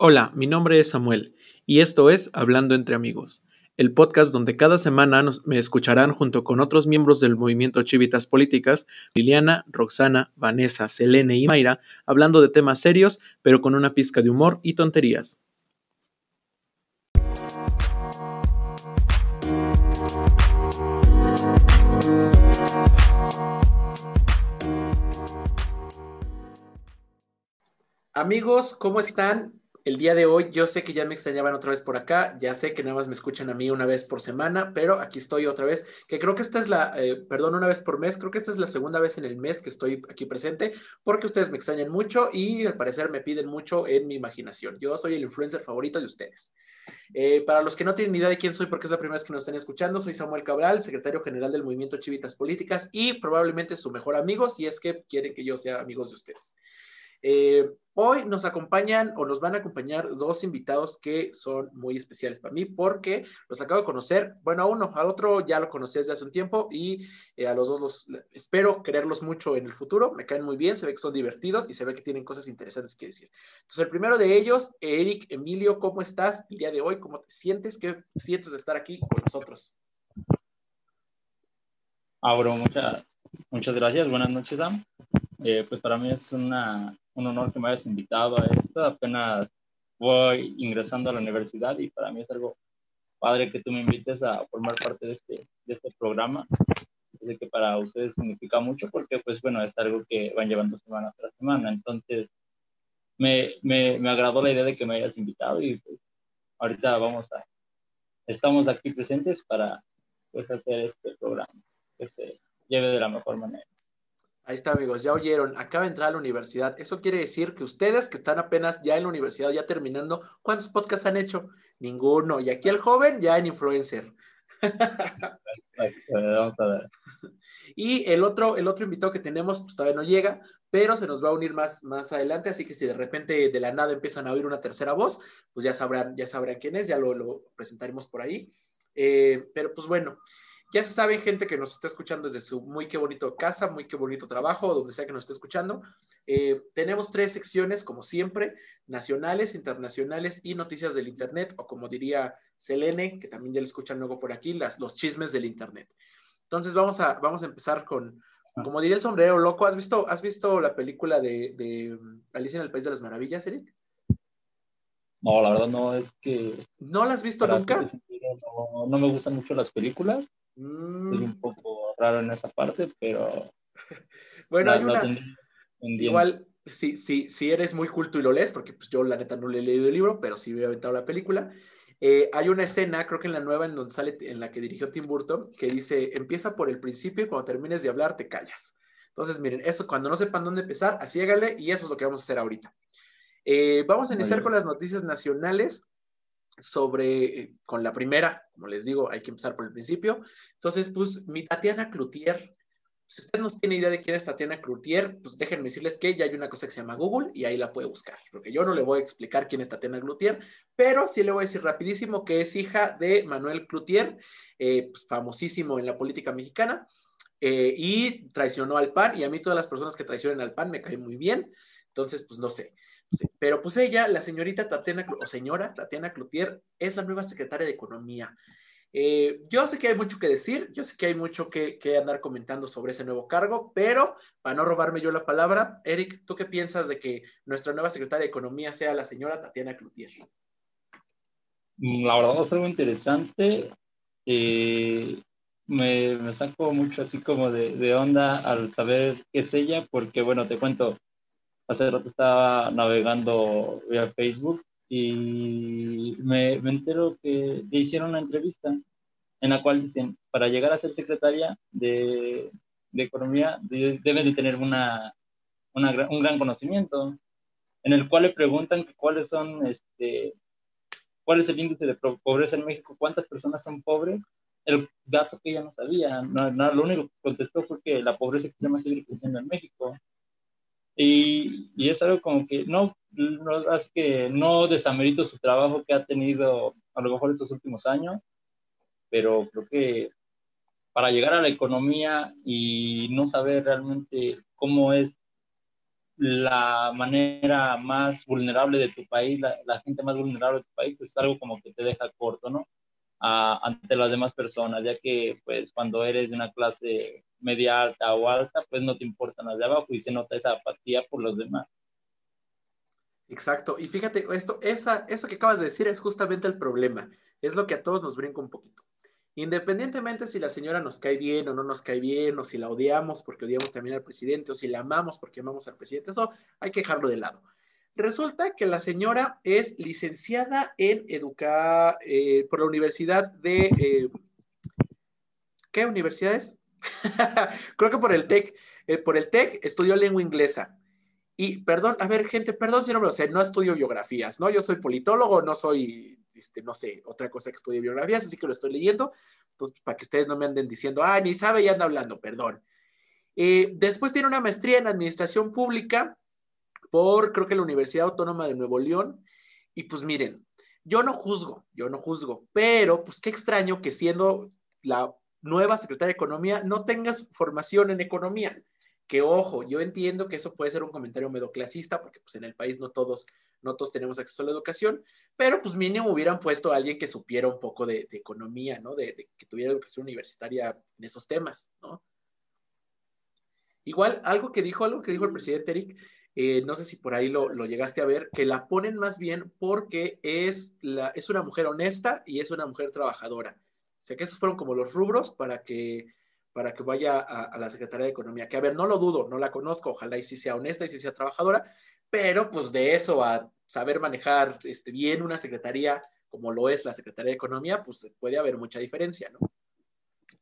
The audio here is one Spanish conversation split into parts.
Hola, mi nombre es Samuel y esto es Hablando entre amigos, el podcast donde cada semana me escucharán junto con otros miembros del movimiento Chivitas Políticas, Liliana, Roxana, Vanessa, Selene y Mayra, hablando de temas serios, pero con una pizca de humor y tonterías. Amigos, ¿cómo están? El día de hoy yo sé que ya me extrañaban otra vez por acá, ya sé que nada más me escuchan a mí una vez por semana, pero aquí estoy otra vez, que creo que esta es la, eh, perdón, una vez por mes, creo que esta es la segunda vez en el mes que estoy aquí presente, porque ustedes me extrañan mucho y al parecer me piden mucho en mi imaginación. Yo soy el influencer favorito de ustedes. Eh, para los que no tienen idea de quién soy, porque es la primera vez que nos están escuchando, soy Samuel Cabral, secretario general del Movimiento Chivitas Políticas y probablemente su mejor amigo, si es que quieren que yo sea amigos de ustedes. Eh, hoy nos acompañan o nos van a acompañar dos invitados que son muy especiales para mí porque los acabo de conocer. Bueno, a uno, al otro ya lo conocí desde hace un tiempo y eh, a los dos los espero quererlos mucho en el futuro. Me caen muy bien, se ve que son divertidos y se ve que tienen cosas interesantes que decir. Entonces, el primero de ellos, Eric Emilio, ¿cómo estás el día de hoy? ¿Cómo te sientes? ¿Qué sientes de estar aquí con nosotros? Abro, muchas, muchas gracias. Buenas noches, Sam. Eh, pues para mí es una, un honor que me hayas invitado a esto. Apenas voy ingresando a la universidad y para mí es algo padre que tú me invites a formar parte de este, de este programa. Sé que para ustedes significa mucho porque, pues bueno, es algo que van llevando semana tras semana. Entonces, me, me, me agradó la idea de que me hayas invitado y pues ahorita vamos a, estamos aquí presentes para pues hacer este programa que se lleve de la mejor manera. Ahí está, amigos, ya oyeron, acaba de entrar a la universidad. Eso quiere decir que ustedes que están apenas ya en la universidad, ya terminando, ¿cuántos podcasts han hecho? Ninguno. Y aquí el joven ya en influencer. Vamos a ver. Y el otro, el otro invitado que tenemos, pues todavía no llega, pero se nos va a unir más, más adelante, así que si de repente de la nada empiezan a oír una tercera voz, pues ya sabrán, ya sabrán quién es, ya lo, lo presentaremos por ahí. Eh, pero pues bueno, ya se saben, gente que nos está escuchando desde su muy qué bonito casa, muy qué bonito trabajo, donde sea que nos esté escuchando. Eh, tenemos tres secciones, como siempre, nacionales, internacionales y noticias del Internet, o como diría Selene, que también ya le escuchan luego por aquí, las, los chismes del Internet. Entonces vamos a, vamos a empezar con, ah. como diría el sombrero loco, ¿has visto, has visto la película de, de Alicia en el País de las Maravillas, Eric? No, la verdad no, es que... ¿No la has visto nunca? No, no, me gustan mucho las películas, es un mm. poco raro en esa parte, pero... bueno, hay una... igual, si, si, si eres muy culto y lo lees, porque pues yo la neta no le he leído el libro, pero sí he aventado la película, eh, hay una escena, creo que en la nueva, en donde sale, en la que dirigió Tim Burton, que dice, empieza por el principio y cuando termines de hablar te callas. Entonces, miren, eso cuando no sepan dónde empezar, así y eso es lo que vamos a hacer ahorita. Eh, vamos a iniciar con las noticias nacionales sobre, eh, con la primera, como les digo, hay que empezar por el principio. Entonces, pues, mi Tatiana Cloutier, si usted no tiene idea de quién es Tatiana Cloutier, pues déjenme decirles que ya hay una cosa que se llama Google y ahí la puede buscar, porque yo no le voy a explicar quién es Tatiana Cloutier, pero sí le voy a decir rapidísimo que es hija de Manuel Cloutier, eh, pues, famosísimo en la política mexicana, eh, y traicionó al PAN, y a mí todas las personas que traicionan al PAN me caen muy bien, entonces, pues no sé. Pero pues ella, la señorita Tatiana, o señora Tatiana Cloutier, es la nueva secretaria de Economía. Eh, yo sé que hay mucho que decir, yo sé que hay mucho que, andar comentando sobre ese nuevo cargo, pero para no robarme yo la palabra, Eric, ¿tú qué piensas de que nuestra nueva secretaria de Economía sea la señora Tatiana Cloutier? Mm, la verdad es algo interesante. Eh, me, me, saco mucho así como de, de onda al saber qué es ella, porque bueno, te cuento, hace rato estaba navegando vía Facebook y me, entero que le hicieron una entrevista en la cual dicen, para llegar a ser secretaria de, de Economía debe de tener una, una, un gran conocimiento, en el cual le preguntan cuáles son, este, cuál es el índice de pobreza en México, cuántas personas son pobres, el dato que ella no sabía, no, lo único que contestó fue que la pobreza extrema sigue creciendo en México, y, y, es algo como que no, no, es que no desamerito su trabajo que ha tenido a lo mejor estos últimos años, pero creo que para llegar a la economía y no saber realmente cómo es la manera más vulnerable de tu país, la, gente más vulnerable de tu país, pues es algo como que te deja corto, ¿no? ante las demás personas, ya que pues cuando eres de una clase media alta o alta, pues no te importan las de abajo y se nota esa apatía por los demás. Exacto, y fíjate, esto, esa, eso que acabas de decir es justamente el problema, es lo que a todos nos brinca un poquito. Independientemente si la señora nos cae bien o no nos cae bien, o si la odiamos porque odiamos también al presidente, o si la amamos porque amamos al presidente, eso hay que dejarlo de lado. Resulta que la señora es licenciada en educar eh, por la Universidad de... Eh, ¿Qué universidad es? Creo que por el TEC. Eh, por el TEC estudió lengua inglesa. Y perdón, a ver, gente, perdón si no me lo sé, no estudio biografías, ¿no? Yo soy politólogo, no soy este, no sé, otra cosa que estudie biografías, así que lo estoy leyendo, pues para que ustedes no me anden diciendo, ah, ni sabe y anda hablando, perdón. Eh, después tiene una maestría en administración pública por, creo que la Universidad Autónoma de Nuevo León, y pues miren, yo no juzgo, yo no juzgo, pero pues qué extraño que siendo la nueva secretaria de Economía no tengas formación en economía. Que ojo, yo entiendo que eso puede ser un comentario medio clasista, porque pues en el país no todos no todos tenemos acceso a la educación, pero pues mínimo hubieran puesto a alguien que supiera un poco de, economía, ¿no? De, que tuviera educación universitaria en esos temas, ¿no? Igual, algo que dijo, algo que dijo el presidente Eric, eh, no sé si por ahí lo, llegaste a ver, que la ponen más bien porque es, la, es una mujer honesta y es una mujer trabajadora. O sea que esos fueron como los rubros para que, para que vaya a, la Secretaría de Economía. Que a ver, no lo dudo, no la conozco, ojalá y sí sea honesta y sí sea trabajadora, pero pues de eso a saber manejar este, bien una secretaría como lo es la Secretaría de Economía, pues puede haber mucha diferencia, ¿no?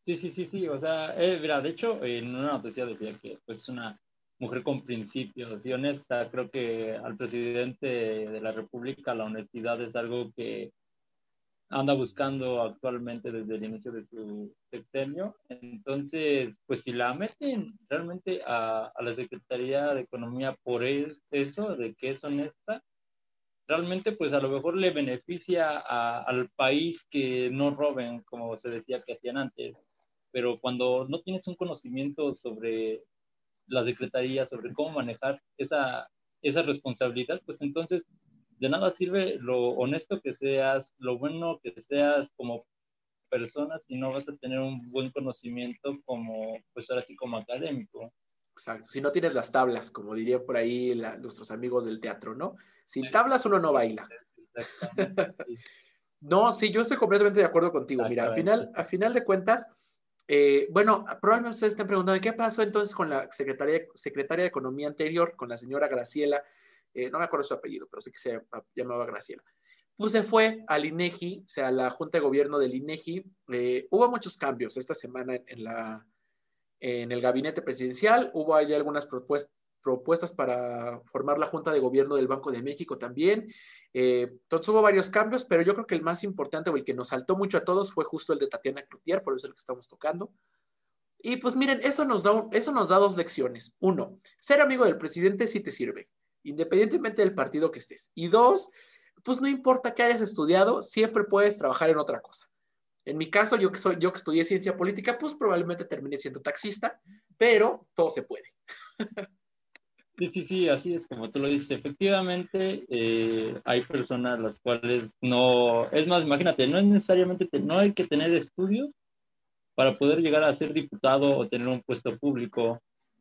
Sí, sí, sí, sí, o sea, eh, mira, de hecho, en una noticia decía que pues es una mujer con principios y honesta, creo que al presidente de la República la honestidad es algo que anda buscando actualmente desde el inicio de su sexenio. Entonces, pues si la meten realmente a, la Secretaría de Economía por eso, de que es honesta, realmente pues a lo mejor le beneficia al país que no roben, como se decía que hacían antes. Pero cuando no tienes un conocimiento sobre la Secretaría, sobre cómo manejar esa, esa responsabilidad, pues entonces de nada sirve lo honesto que seas, lo bueno que seas como persona si no vas a tener un buen conocimiento como, pues ahora sí, como académico. Exacto, si no tienes las tablas, como dirían por ahí nuestros amigos del teatro, ¿no? Sin tablas uno no baila. no, sí, yo estoy completamente de acuerdo contigo. Mira, al final, a final de cuentas, eh, bueno, probablemente ustedes estén preguntando, ¿qué pasó entonces con la secretaria, secretaria de Economía anterior, con la señora Graciela eh, no me acuerdo su apellido, pero sí que se llamaba Graciela. Pues se fue al INEGI, o sea, a la Junta de Gobierno del INEGI. Eh, hubo muchos cambios esta semana en, la, en el gabinete presidencial. Hubo ahí algunas propuestas, propuestas para formar la Junta de Gobierno del Banco de México también. Eh, entonces hubo varios cambios, pero yo creo que el más importante o el que nos saltó mucho a todos fue justo el de Tatiana Cloutier, por eso es el que estamos tocando. Y pues miren, eso nos, da eso nos da dos lecciones. Uno, ser amigo del presidente sí te sirve independientemente del partido que estés. Y dos, pues no importa que hayas estudiado, siempre puedes trabajar en otra cosa. En mi caso, yo que soy, yo que estudié ciencia política, pues probablemente termine siendo taxista, pero todo se puede. Sí, sí, sí, así es como tú lo dices. Efectivamente, eh, hay personas las cuales no, es más, imagínate, no es necesariamente, no hay que tener estudios para poder llegar a ser diputado o tener un puesto público.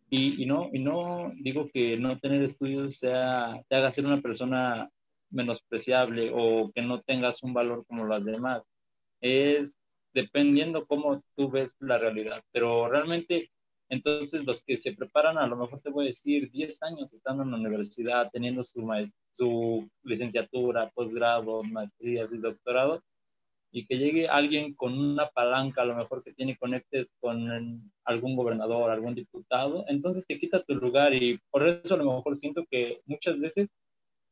Y, no, y no digo que no tener estudios sea, te haga ser una persona menospreciable o que no tengas un valor como las demás. Es dependiendo cómo tú ves la realidad. Pero realmente, entonces los que se preparan, a lo mejor te voy a decir, 10 años estando en la universidad, teniendo su, su licenciatura, posgrado, maestrías y doctorado, y que llegue alguien con una palanca, a lo mejor que tiene conectes con algún gobernador, algún diputado, entonces te quita tu lugar y por eso a lo mejor siento que muchas veces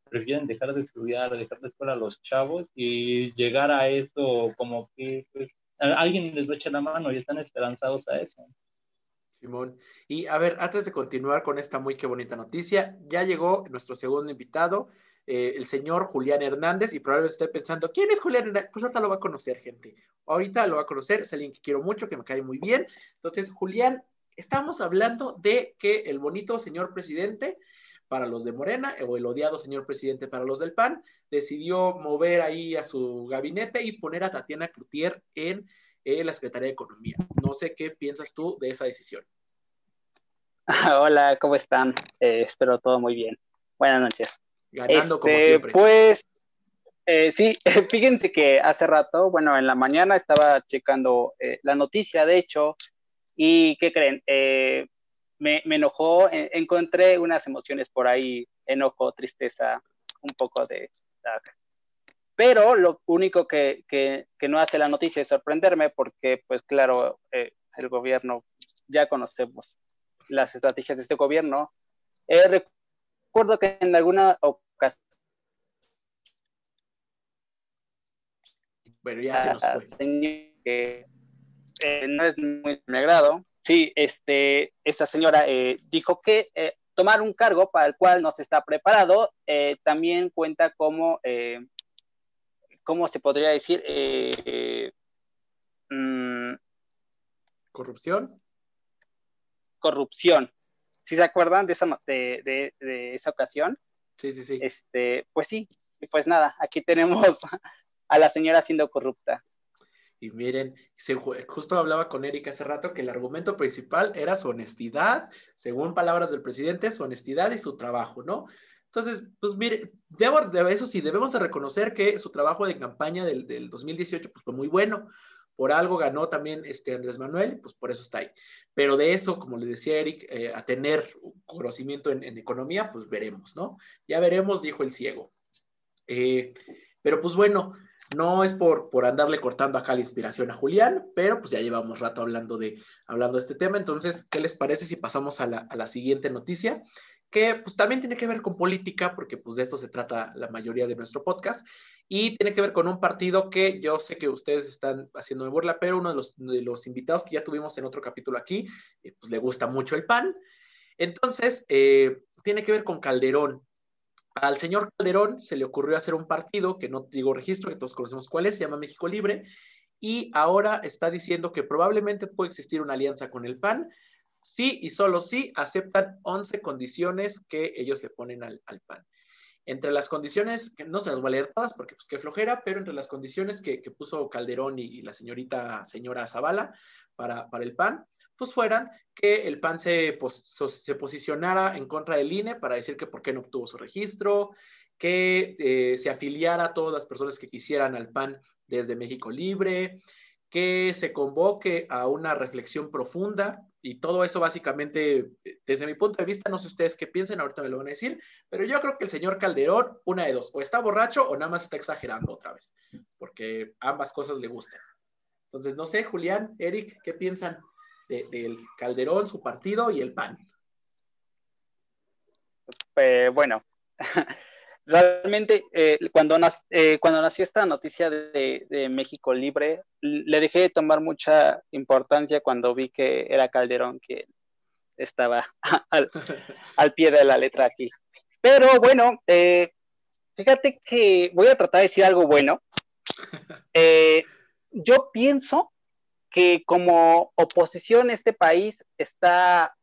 prefieren dejar de estudiar, dejar de escuela a los chavos y llegar a eso como que pues, alguien les va a echar la mano y están esperanzados a eso. Simón. Y a ver, antes de continuar con esta muy que bonita noticia, ya llegó nuestro segundo invitado. Eh, el señor Julián Hernández y probablemente esté pensando, ¿quién es Julián Hernández? Pues ahorita lo va a conocer, gente. Ahorita lo va a conocer, es alguien que quiero mucho, que me cae muy bien. Entonces, Julián, estamos hablando de que el bonito señor presidente para los de Morena o el odiado señor presidente para los del PAN, decidió mover ahí a su gabinete y poner a Tatiana Cloutier en la Secretaría de Economía. No sé qué piensas tú de esa decisión. Hola, ¿cómo están? Eh, espero todo muy bien. Buenas noches. Ganando como este, siempre. Pues eh, sí, fíjense que hace rato, bueno, en la mañana estaba checando eh, la noticia, de hecho, y ¿qué creen? me, enojó, encontré unas emociones por ahí, enojo, tristeza, un poco de... Pero lo único que, que, que no hace la noticia es sorprenderme porque, pues claro, el gobierno ya conocemos las estrategias de este gobierno. Eh, recuerdo que en alguna ocasión bueno, ya que eh, no es muy de mi agrado. Sí, este, esta señora eh, dijo que tomar un cargo para el cual no se está preparado también cuenta como, ¿cómo se podría decir? Mm, ¿Corrupción? corrupción. ¿Sí se acuerdan de esa, de, esa ocasión? Sí, sí, sí. Este, pues sí, y pues nada, aquí tenemos a la señora siendo corrupta. Y miren, justo hablaba con Erika hace rato que el argumento principal era su honestidad, según palabras del presidente, su honestidad y su trabajo, ¿no? Entonces, pues mire, debo, de eso sí, debemos de reconocer que su trabajo de campaña del, del 2018 pues, fue muy bueno por algo ganó también este Andrés Manuel, pues por eso está ahí. Pero de eso, como le decía Eric, eh, a tener conocimiento en, economía, pues veremos, ¿no? Ya veremos, dijo el ciego. Eh, pero pues bueno, no es por, por andarle cortando acá la inspiración a Julián, pero pues ya llevamos rato hablando de, hablando de este tema. Entonces, ¿qué les parece si pasamos a la, a la siguiente noticia? Que pues también tiene que ver con política, porque pues de esto se trata la mayoría de nuestro podcast, y tiene que ver con un partido que yo sé que ustedes están haciendo de burla, pero uno de los, de los invitados que ya tuvimos en otro capítulo aquí, eh, pues le gusta mucho el pan. Entonces, eh, tiene que ver con Calderón. Al señor Calderón se le ocurrió hacer un partido, que no digo registro, que todos conocemos cuál es, se llama México Libre, y ahora está diciendo que probablemente puede existir una alianza con el PAN, sí y solo sí aceptan 11 condiciones que ellos le ponen al, al PAN. Entre las condiciones, que no se las voy a leer todas porque pues qué flojera, pero entre las condiciones que, puso Calderón y, la señorita señora Zavala para, para el PAN, pues fueran que el PAN se, se posicionara en contra del INE para decir que por qué no obtuvo su registro, que eh, se afiliara a todas las personas que quisieran al PAN desde México Libre, que se convoque a una reflexión profunda y todo eso básicamente, desde mi punto de vista, no sé ustedes qué piensen, ahorita me lo van a decir, pero yo creo que el señor Calderón, una de dos, o está borracho o nada más está exagerando otra vez, porque ambas cosas le gustan. Entonces, no sé, Julián, Eric, ¿qué piensan del Calderón, su partido y el PAN? Eh, bueno, realmente eh, cuando, eh, cuando nació esta noticia de, México Libre, le dejé de tomar mucha importancia cuando vi que era Calderón que estaba al, pie de la letra aquí. Pero bueno, eh, fíjate que voy a tratar de decir algo bueno. yo pienso que como oposición este país está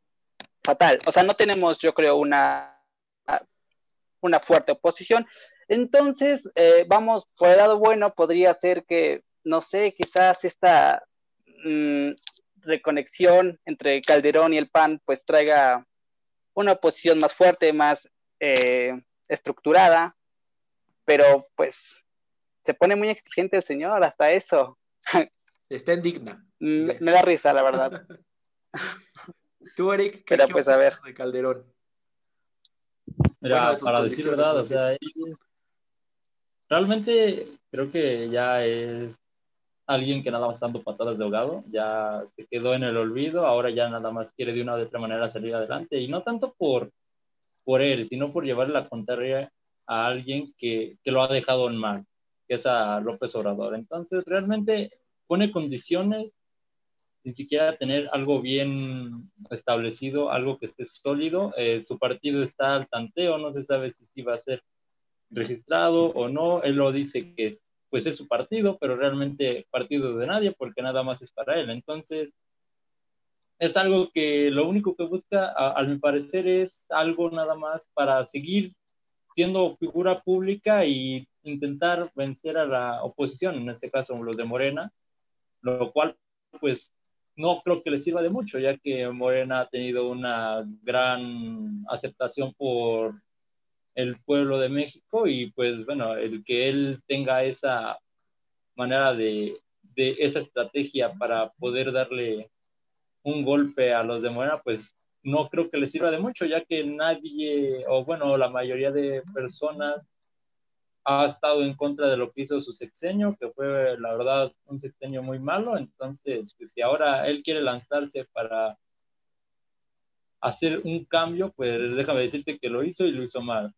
fatal. O sea, no tenemos, yo creo, una una fuerte oposición. Entonces, eh, vamos, por el lado bueno, podría ser que, no sé, quizás esta mm, reconexión entre Calderón y el PAN, pues traiga una oposición más fuerte, más eh, estructurada, pero pues se pone muy exigente el señor, hasta eso. Está indigna. Me, me da risa, la verdad. Tú, Eric, ¿qué, pues, a ver. de Calderón? Mira, para decir verdad, o sea, realmente creo que ya es alguien que nada más dando patadas de ahogado, ya se quedó en el olvido, ahora ya nada más quiere de una u otra manera salir adelante, y no tanto por, por él, sino por llevarle la contraria a alguien que, que lo ha dejado en mal, que es a López Obrador. Entonces, realmente pone condiciones sin siquiera tener algo bien establecido, algo que esté sólido. Eh, su partido está al tanteo, no se sabe si va a ser registrado o no. Él lo dice que es, pues es su partido, pero realmente partido de nadie porque nada más es para él. Entonces, es algo que lo único que busca, a, mi parecer, es algo nada más para seguir siendo figura pública y intentar vencer a la oposición, en este caso los de Morena, lo cual pues no creo que le sirva de mucho, ya que Morena ha tenido una gran aceptación por el pueblo de México y pues bueno, el que él tenga esa manera de, de esa estrategia para poder darle un golpe a los de Morena, pues no creo que le sirva de mucho, ya que nadie, o bueno, la mayoría de personas ha estado en contra de lo que hizo su sexenio, que fue la verdad un sexenio muy malo, entonces pues, si ahora él quiere lanzarse para hacer un cambio, pues déjame decirte que lo hizo y lo hizo mal.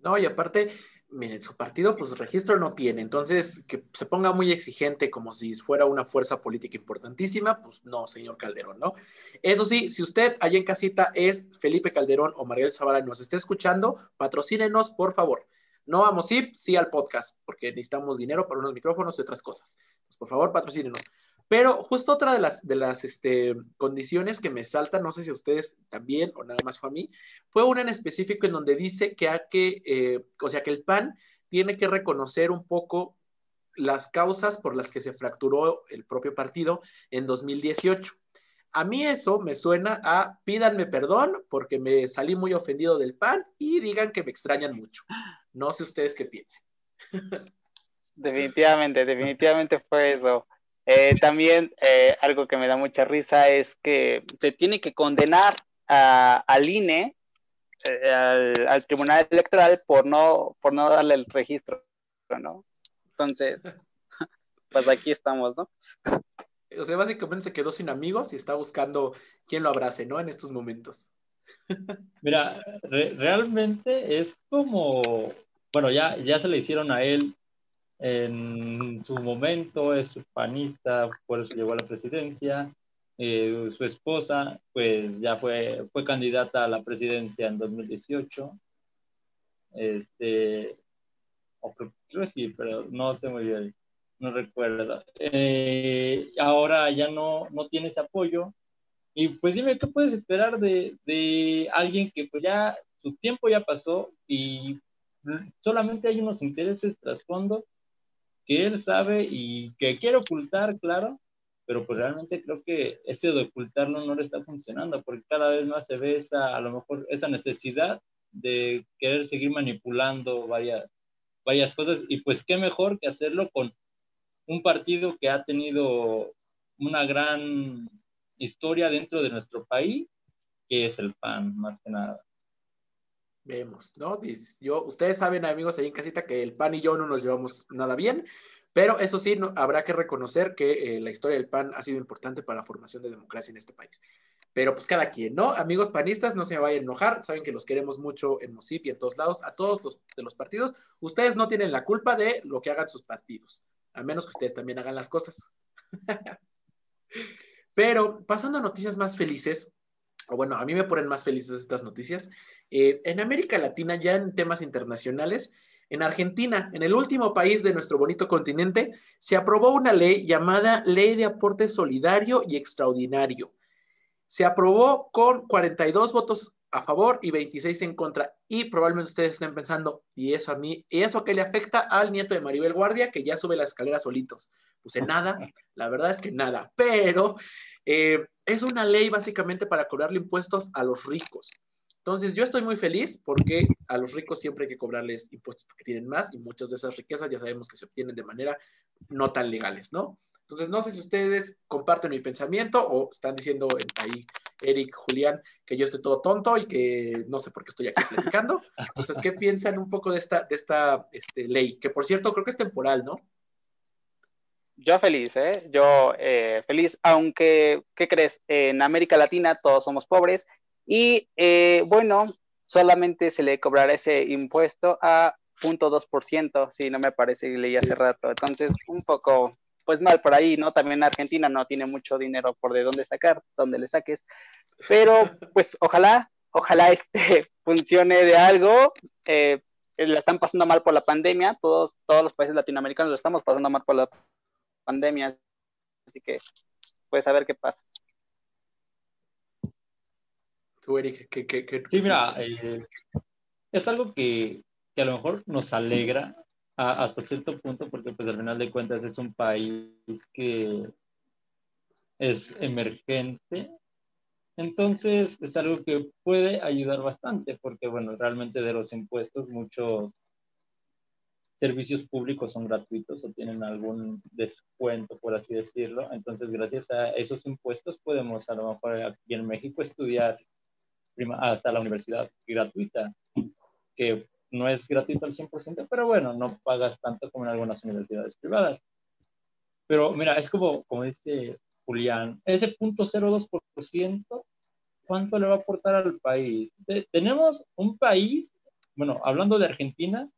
No, y aparte, miren, su partido pues registro no tiene, entonces que se ponga muy exigente como si fuera una fuerza política importantísima, pues no, señor Calderón, ¿no? Eso sí, si usted allá en casita es Felipe Calderón o Mariel Zavala y nos está escuchando, patrocínenos, por favor. No vamos a ir, sí al podcast, porque necesitamos dinero para unos micrófonos y otras cosas. Pues, por favor, patrocínenos. Pero justo otra de las, de las este, condiciones que me saltan, no sé si a ustedes también o nada más fue a mí, fue una en específico en donde dice que, que eh, o sea, que el PAN tiene que reconocer un poco las causas por las que se fracturó el propio partido en 2018. A mí eso me suena a pídanme perdón porque me salí muy ofendido del PAN y digan que me extrañan mucho. No sé ustedes qué piensen. Definitivamente, definitivamente fue eso. Eh, también eh, algo que me da mucha risa es que se tiene que condenar al INE, eh, al, Tribunal Electoral, por no, por no darle el registro, ¿no? Entonces, pues aquí estamos, ¿no? O sea, básicamente se quedó sin amigos y está buscando quién lo abrace, ¿no? En estos momentos. Mira, realmente es como, bueno, ya, ya se le hicieron a él en su momento es panista, por eso llegó a la presidencia. Eh, su esposa, pues ya fue, fue candidata a la presidencia en 2018. Este, o creo sí, pero no sé muy bien, no recuerdo. Eh, ahora ya no, no tiene ese apoyo. Y pues dime, ¿qué puedes esperar de, de alguien que pues ya su tiempo ya pasó y solamente hay unos intereses trasfondo que él sabe y que quiere ocultar, claro, pero pues realmente creo que ese de ocultarlo no le está funcionando, porque cada vez más se ve esa, a lo mejor, esa necesidad de querer seguir manipulando varias, varias cosas, y pues qué mejor que hacerlo con un partido que ha tenido una gran historia dentro de nuestro país, que es el PAN, más que nada. Vemos, ¿no? Yo, ustedes saben, amigos, ahí en casita, que el PAN y yo no nos llevamos nada bien, pero eso sí, habrá que reconocer que eh, la historia del PAN ha sido importante para la formación de democracia en este país. Pero pues cada quien, ¿no? Amigos panistas, no se vayan a enojar, saben que los queremos mucho en MOSIP y en todos lados, a todos los de los partidos. Ustedes no tienen la culpa de lo que hagan sus partidos, a menos que ustedes también hagan las cosas. Pero pasando a noticias más felices, bueno, a mí me ponen más felices estas noticias. Eh, en América Latina, ya en temas internacionales, en Argentina, en el último país de nuestro bonito continente, se aprobó una ley llamada Ley de Aporte Solidario y Extraordinario. Se aprobó con 42 votos a favor y 26 en contra. Y probablemente ustedes estén pensando, ¿y eso a mí? ¿Y eso que le afecta al nieto de Maribel Guardia, que ya sube la escalera solitos? Pues en nada, la verdad es que nada. Pero eh, es una ley básicamente para cobrarle impuestos a los ricos. Entonces, yo estoy muy feliz porque a los ricos siempre hay que cobrarles impuestos porque tienen más y muchas de esas riquezas ya sabemos que se obtienen de manera no tan legales, ¿no? Entonces, no sé si ustedes comparten mi pensamiento o están diciendo ahí, Eric, Julián, que yo estoy todo tonto y que no sé por qué estoy aquí platicando. Entonces, ¿qué piensan un poco de esta, de esta este, ley? Que por cierto, creo que es temporal, ¿no? Yo feliz, ¿eh? Yo eh, feliz, aunque, ¿qué crees? En América Latina todos somos pobres y, eh, bueno, solamente se le cobrará ese impuesto a 0.2%, si no me parece, leí hace rato. Entonces, un poco, pues mal por ahí, ¿no? También Argentina no tiene mucho dinero por de dónde sacar, dónde le saques. Pero, pues, ojalá, ojalá este funcione de algo. Eh, la están pasando mal por la pandemia, todos, todos los países latinoamericanos lo estamos pasando mal por la pandemia. Así que, pues a ver qué pasa. Tú, Eric, ¿qué, qué, Sí, mira, eh, es algo que, que, a lo mejor nos alegra hasta cierto punto, porque pues al final de cuentas es un país que es emergente. Entonces es algo que puede ayudar bastante, porque bueno, realmente de los impuestos muchos servicios públicos son gratuitos o tienen algún descuento, por así decirlo. Entonces, gracias a esos impuestos podemos a lo mejor aquí en México estudiar hasta la universidad gratuita, que no es gratuito al 100%, pero bueno, no pagas tanto como en algunas universidades privadas. Pero mira, es como, como dice Julián, ese 0.02%, ¿cuánto le va a aportar al país? Tenemos un país, bueno, hablando de Argentina,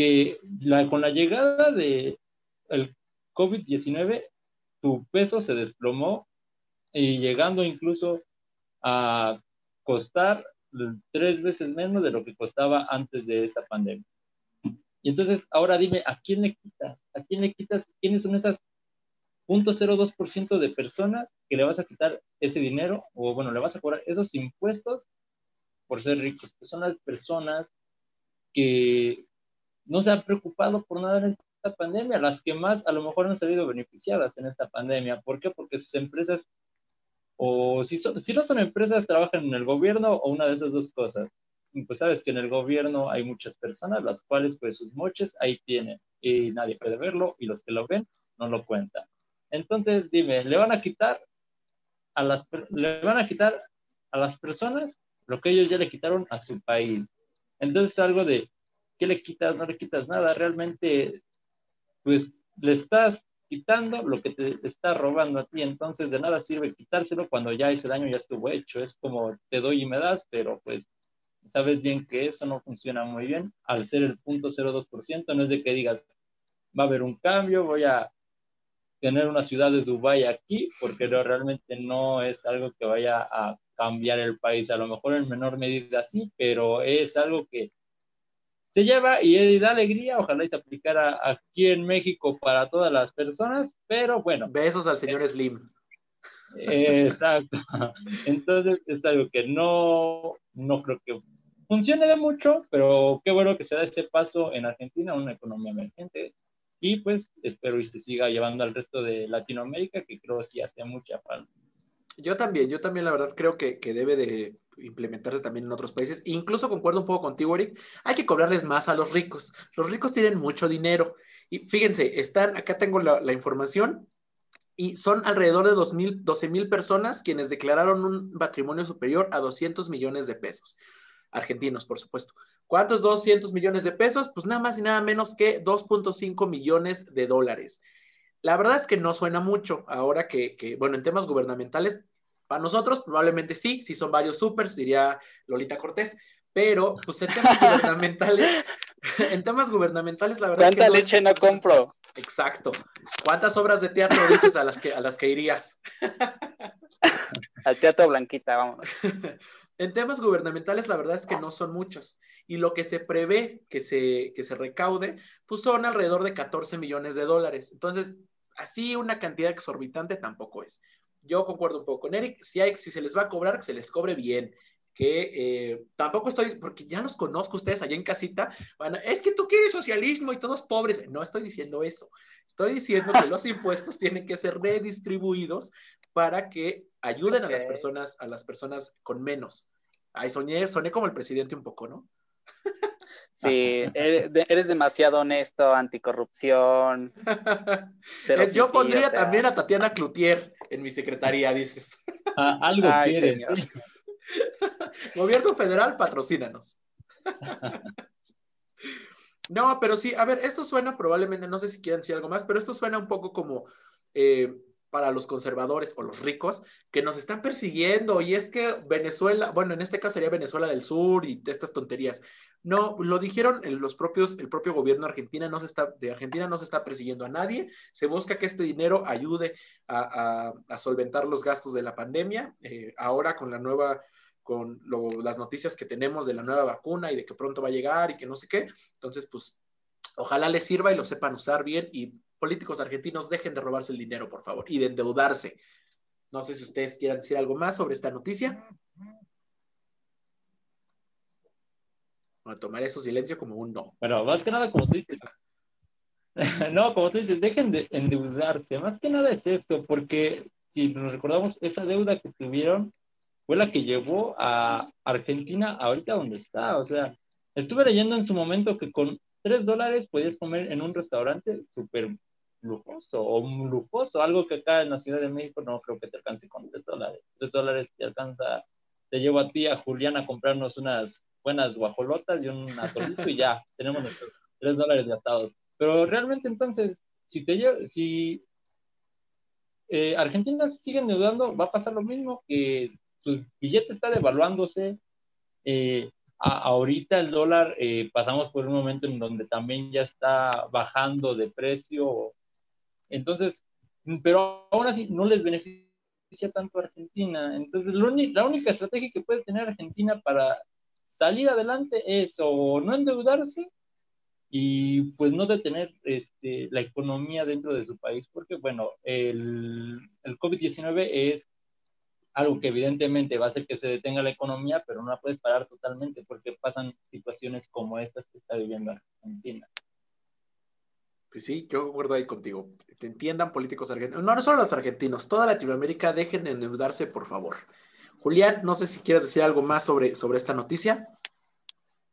que la, con la llegada de el COVID-19, tu peso se desplomó y llegando incluso a costar tres veces menos de lo que costaba antes de esta pandemia. Y entonces, ahora dime, ¿a quién le quitas? ¿A quién le quitas? ¿Quiénes son esas 0.02% de personas que le vas a quitar ese dinero o, bueno, le vas a cobrar esos impuestos por ser ricos? Son las personas que no se han preocupado por nada en esta pandemia, las que más a lo mejor han salido beneficiadas en esta pandemia. ¿Por qué? Porque sus empresas o si, si no son empresas, trabajan en el gobierno o una de esas dos cosas. pues sabes que en el gobierno hay muchas personas, las cuales pues sus moches ahí tienen y nadie puede verlo y los que lo ven no lo cuentan. Entonces, dime, ¿le van a quitar a las, le van a quitar a las personas lo que ellos ya le quitaron a su país? Entonces, algo de, ¿qué le quitas? No le quitas nada, realmente, pues le estás quitando lo que te está robando a ti. Entonces, de nada sirve quitárselo cuando ya ese daño ya estuvo hecho. Es como te doy y me das, pero pues sabes bien que eso no funciona muy bien. Al ser el 0.02%, no es de que digas, va a haber un cambio, voy a tener una ciudad de Dubái aquí, porque realmente no es algo que vaya a cambiar el país. A lo mejor en menor medida sí, pero es algo que se lleva y da alegría, ojalá y se aplicara aquí en México para todas las personas, pero bueno. Besos al señor Slim. Exacto. Entonces es algo que no, no creo que funcione de mucho, pero qué bueno que se da ese paso en Argentina, una economía emergente, y pues espero y se siga llevando al resto de Latinoamérica, que creo que sí hace mucha falta. Yo también, yo también la verdad creo que, que, debe de implementarse también en otros países. Incluso concuerdo un poco contigo, Eric, hay que cobrarles más a los ricos. Los ricos tienen mucho dinero. Y fíjense, están, acá tengo la, información, y son alrededor de 12 mil personas quienes declararon un patrimonio superior a 200 millones de pesos. Argentinos, por supuesto. ¿Cuántos 200 millones de pesos? Pues nada más y nada menos que 2.5 millones de dólares. La verdad es que no suena mucho ahora que, que, bueno, en temas gubernamentales para nosotros probablemente sí, si son varios supers, diría Lolita Cortés, pero pues en temas gubernamentales, en temas gubernamentales la verdad ¿Cuánta es que leche no compro? Exacto. ¿Cuántas obras de teatro dices a las que, a las que irías? Al teatro Blanquita, vamos. En temas gubernamentales, la verdad es que no son muchos. Y lo que se prevé que se, que se recaude, pues son alrededor de 14 millones de dólares. Entonces, así una cantidad exorbitante tampoco es yo concuerdo un poco con Eric, si, hay, si se les va a cobrar, que se les cobre bien, que eh, tampoco estoy, porque ya los conozco ustedes allá en casita, es que tú quieres socialismo y todos pobres. No estoy diciendo eso. Estoy diciendo que los impuestos tienen que ser redistribuidos para que ayuden a las personas, a las personas con menos. Ay, soñé, soné como el presidente un poco, ¿no? Sí, eres, demasiado honesto, anticorrupción. Yo pondría también a Tatiana Cloutier en mi secretaría, dices. Ah, algo quiere. Gobierno federal, patrocínanos. no, pero sí, a ver, esto suena probablemente, no sé si quieren decir algo más, pero esto suena un poco como eh, para los conservadores o los ricos que nos están persiguiendo y es que Venezuela, bueno, en este caso sería Venezuela del Sur y estas tonterías. No, lo dijeron los propios, el propio gobierno argentina no se está, de Argentina no se está persiguiendo a nadie, se busca que este dinero ayude a, solventar los gastos de la pandemia. Eh, ahora con la nueva, con las noticias que tenemos de la nueva vacuna y de que pronto va a llegar y que no sé qué, entonces pues ojalá les sirva y lo sepan usar bien y políticos argentinos dejen de robarse el dinero, por favor, y de endeudarse. No sé si ustedes quieran decir algo más sobre esta noticia. tomaré su silencio como un no. Bueno, más que nada, como tú dices, no, como tú dices, dejen de endeudarse. Más que nada es esto, porque si nos recordamos, esa deuda que tuvieron fue la que llevó a Argentina ahorita donde está. O sea, estuve leyendo en su momento que con tres dólares podías comer en un restaurante súper lujoso o lujoso, algo que acá en la Ciudad de México no creo que te alcance con tres dólares. Tres dólares te alcanza, te llevo a ti, a Julián, a comprarnos unas buenas guajolotas y un atolito y ya, tenemos nuestros tres dólares gastados. Pero realmente entonces, si te si eh, Argentina sigue endeudando, va a pasar lo mismo, que tu billete está devaluándose. Eh, ahorita el dólar eh, pasamos por un momento en donde también ya está bajando de precio. Entonces, pero aún así no les beneficia tanto a Argentina. Entonces, la única estrategia que puede tener Argentina para salir adelante es o no endeudarse y pues no detener este, la economía dentro de su país, porque bueno, el, el COVID-19 es algo que evidentemente va a hacer que se detenga la economía, pero no la puedes parar totalmente porque pasan situaciones como estas que está viviendo Argentina. Pues sí, yo acuerdo ahí contigo. Te entiendan políticos argentinos. No, no solo los argentinos, toda Latinoamérica, dejen de endeudarse, por favor. Julián, no sé si quieres decir algo más sobre, sobre esta noticia.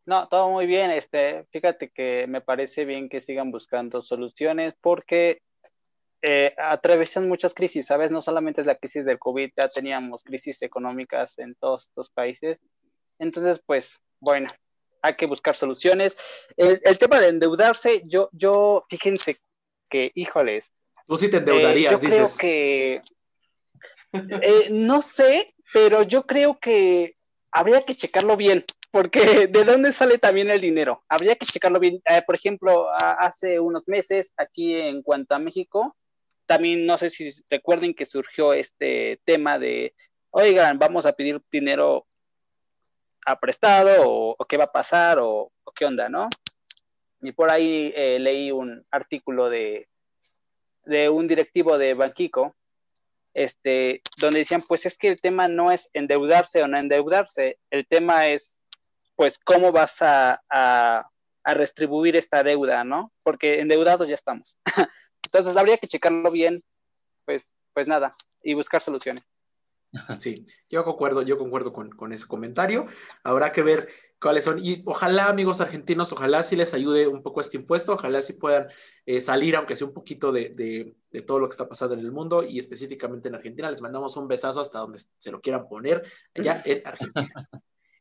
No, todo muy bien. Este, fíjate que me parece bien que sigan buscando soluciones porque eh, atravesan muchas crisis, ¿sabes? No solamente es la crisis del COVID, ya teníamos crisis económicas en todos estos países. Entonces, pues, bueno, hay que buscar soluciones. El, tema de endeudarse, yo, yo, fíjense que, híjoles. Tú sí te endeudarías, eh, yo creo que, eh, no sé, pero yo creo que habría que checarlo bien, porque ¿de dónde sale también el dinero? Habría que checarlo bien. Eh, por ejemplo, hace unos meses, aquí en cuanto a México, también no sé si recuerden que surgió este tema de, oigan, vamos a pedir dinero a prestado o, qué va a pasar o, qué onda, ¿no? Y por ahí eh, leí un artículo de, de un directivo de Banquico este, donde decían, pues es que el tema no es endeudarse o no endeudarse, el tema es, pues, cómo vas a, a, restribuir esta deuda, ¿no? Porque endeudados ya estamos. Entonces, habría que checarlo bien, pues, pues nada, y buscar soluciones. Sí, yo concuerdo, yo concuerdo con, con ese comentario. Habrá que ver cuáles son. Y ojalá, amigos argentinos, ojalá sí les ayude un poco este impuesto, ojalá sí puedan eh, salir, aunque sea un poquito de, todo lo que está pasando en el mundo y específicamente en Argentina. Les mandamos un besazo hasta donde se lo quieran poner, allá en Argentina.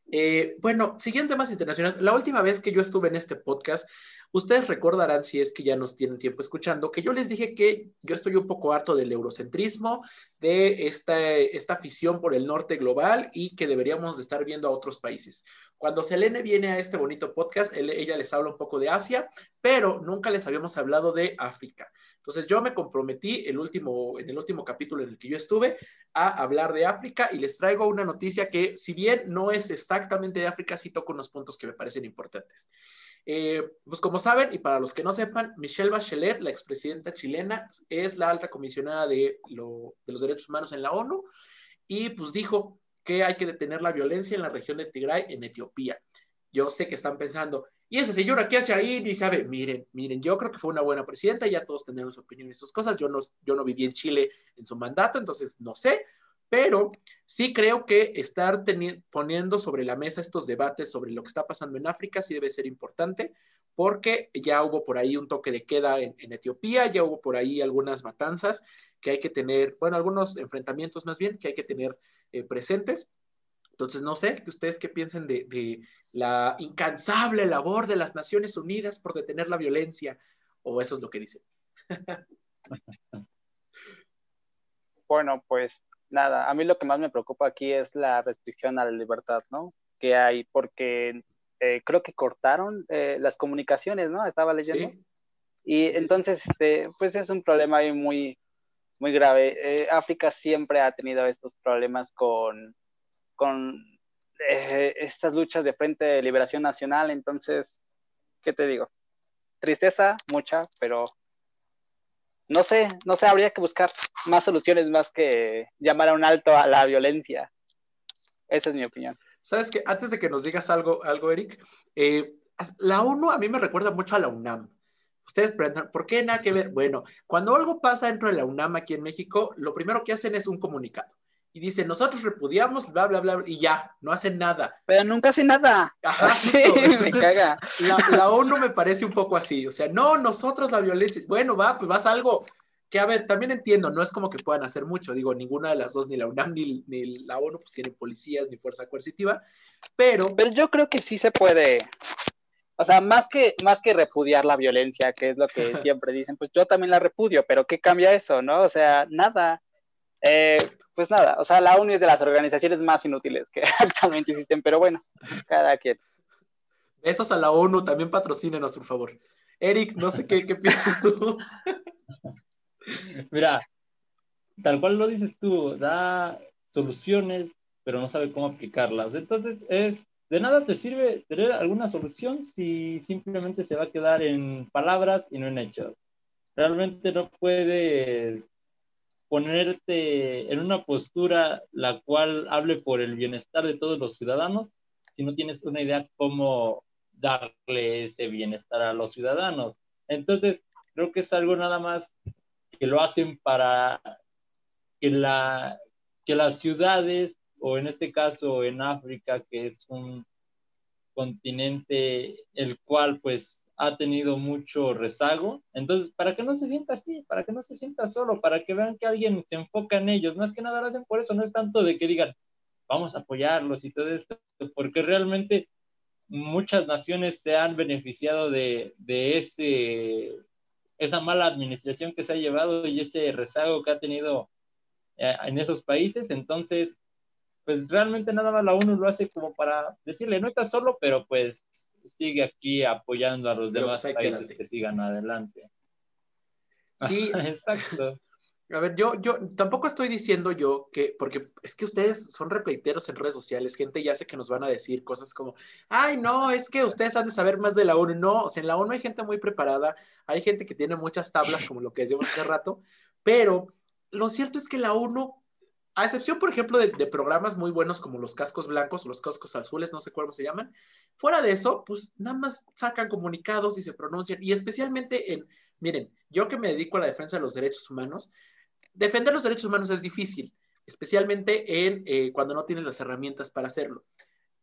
Eh, bueno, siguiente temas internacionales. La última vez que yo estuve en este podcast, Ustedes recordarán, si es que ya nos tienen tiempo escuchando, que yo les dije que yo estoy un poco harto del eurocentrismo, de esta, esta afición por el norte global y que deberíamos de estar viendo a otros países. Cuando Selene viene a este bonito podcast, ella les habla un poco de Asia, pero nunca les habíamos hablado de África. Entonces yo me comprometí el último, en el último capítulo en el que yo estuve a hablar de África y les traigo una noticia que si bien no es exactamente de África, sí toco unos puntos que me parecen importantes. Eh, pues como saben, y para los que no sepan, Michelle Bachelet, la expresidenta chilena, es la alta comisionada de, los derechos humanos en la ONU y pues dijo que hay que detener la violencia en la región de Tigray, en Etiopía. Yo sé que están pensando, ¿y esa señora qué hace ahí? Ni sabe, miren, miren, yo creo que fue una buena presidenta, ya todos tenemos opinión en sus cosas, yo no, yo no viví en Chile en su mandato, entonces no sé, pero sí creo que estar poniendo sobre la mesa estos debates sobre lo que está pasando en África sí debe ser importante, porque ya hubo por ahí un toque de queda en, Etiopía, ya hubo por ahí algunas matanzas que hay que tener, bueno, algunos enfrentamientos más bien que hay que tener eh, presentes. Entonces, no sé, ustedes qué piensen de, de la incansable labor de las Naciones Unidas por detener la violencia, o eso es lo que dicen. Bueno, pues nada, a mí lo que más me preocupa aquí es la restricción a la libertad, ¿no? Que hay, porque eh, creo que cortaron eh, las comunicaciones, ¿no? Estaba leyendo. Y entonces, este, pues es un problema muy, muy grave. Eh, África siempre ha tenido estos problemas con, con estas luchas de Frente de Liberación Nacional, entonces, ¿qué te digo? Tristeza, mucha, pero no sé, no sé, habría que buscar más soluciones más que llamar a un alto a la violencia. Esa es mi opinión. sabes que antes de que nos digas algo, algo Eric, eh, la ONU a mí me recuerda mucho a la UNAM. Ustedes preguntan, ¿por qué nada que ver? Bueno, cuando algo pasa dentro de la UNAM aquí en México, lo primero que hacen es un comunicado. Y dicen, nosotros repudiamos, bla, bla, bla, y ya, no hacen nada. Pero nunca hacen nada. Ajá, sí, me caga. La, la, ONU me parece un poco así. O sea, no, nosotros la violencia. Bueno, va, pues vas a algo que, a ver, también entiendo, no es como que puedan hacer mucho. Digo, ninguna de las dos, ni la UNAM ni, ni la ONU, pues tienen policías ni fuerza coercitiva. Pero. Pero yo creo que sí se puede o sea, más que, más que repudiar la violencia, que es lo que siempre dicen, pues yo también la repudio, pero ¿qué cambia eso, no? O sea, nada. Eh, pues nada, o sea, la ONU es de las organizaciones más inútiles que actualmente existen, pero bueno, cada quien. Besos a la ONU, también patrocínenos, por favor. Eric, no sé qué, qué piensas tú. Mira, tal cual lo dices tú, da soluciones, pero no sabe cómo aplicarlas. Entonces, es de nada te sirve tener alguna solución si simplemente se va a quedar en palabras y no en hechos. Realmente no puedes ponerte en una postura la cual hable por el bienestar de todos los ciudadanos si no tienes una idea cómo darle ese bienestar a los ciudadanos. Entonces, creo que es algo nada más que lo hacen para que, la, que las ciudades o en este caso en África, que es un continente el cual pues ha tenido mucho rezago. Entonces, para que no se sienta así, para que no se sienta solo, para que vean que alguien se enfoca en ellos, más que nada lo hacen por eso, no es tanto de que digan, vamos a apoyarlos y todo esto, porque realmente muchas naciones se han beneficiado de, de ese, esa mala administración que se ha llevado y ese rezago que ha tenido eh, en esos países. Entonces, pues realmente nada más la ONU lo hace como para decirle, no estás solo, pero pues sigue aquí apoyando a los demás países que, sigan adelante. Sí, exacto. A ver, yo, yo tampoco estoy diciendo yo que, porque es que ustedes son repleiteros en redes sociales, gente ya sé que nos van a decir cosas como, ay, no, es que ustedes han de saber más de la ONU. No, o sea, en la ONU hay gente muy preparada, hay gente que tiene muchas tablas, como lo que decíamos hace rato, pero lo cierto es que la ONU a excepción, por ejemplo, de, programas muy buenos como los cascos blancos los cascos azules, no sé cómo se llaman, fuera de eso, pues nada más sacan comunicados y se pronuncian, y especialmente en, miren, yo que me dedico a la defensa de los derechos humanos, defender los derechos humanos es difícil, especialmente en eh, cuando no tienes las herramientas para hacerlo.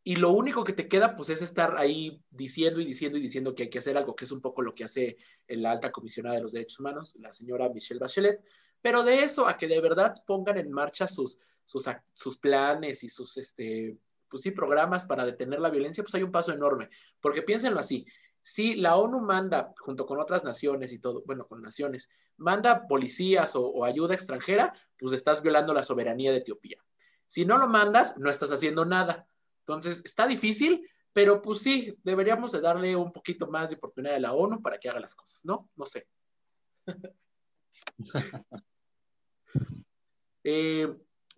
Y lo único que te queda, pues, es estar ahí diciendo y diciendo y diciendo que hay que hacer algo, que es un poco lo que hace la alta comisionada de los derechos humanos, la señora Michelle Bachelet, pero de eso a que de verdad pongan en marcha sus, sus, planes y sus, este, pues sí, programas para detener la violencia, pues hay un paso enorme. Porque piénsenlo así, si la ONU manda, junto con otras naciones y todo, bueno, con naciones, manda policías o, ayuda extranjera, pues estás violando la soberanía de Etiopía. Si no lo mandas, no estás haciendo nada. Entonces, está difícil, pero pues sí, deberíamos de darle un poquito más de oportunidad a la ONU para que haga las cosas, ¿no? No sé. Eh,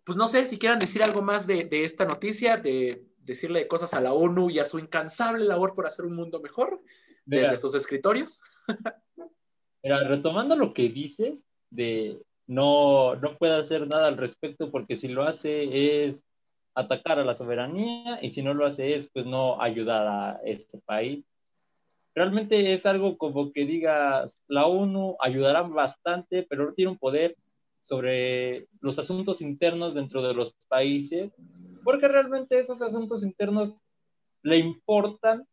pues no sé si quieran decir algo más de, esta noticia, de decirle cosas a la ONU y a su incansable labor por hacer un mundo mejor desde sus escritorios. Mira, retomando lo que dices de no, no puede hacer nada al respecto porque si lo hace es atacar a la soberanía y si no lo hace es pues no ayudar a este país. Realmente es algo como que digas, la ONU ayudará bastante, pero no tiene un poder sobre los asuntos internos dentro de los países, porque realmente esos asuntos internos le importan,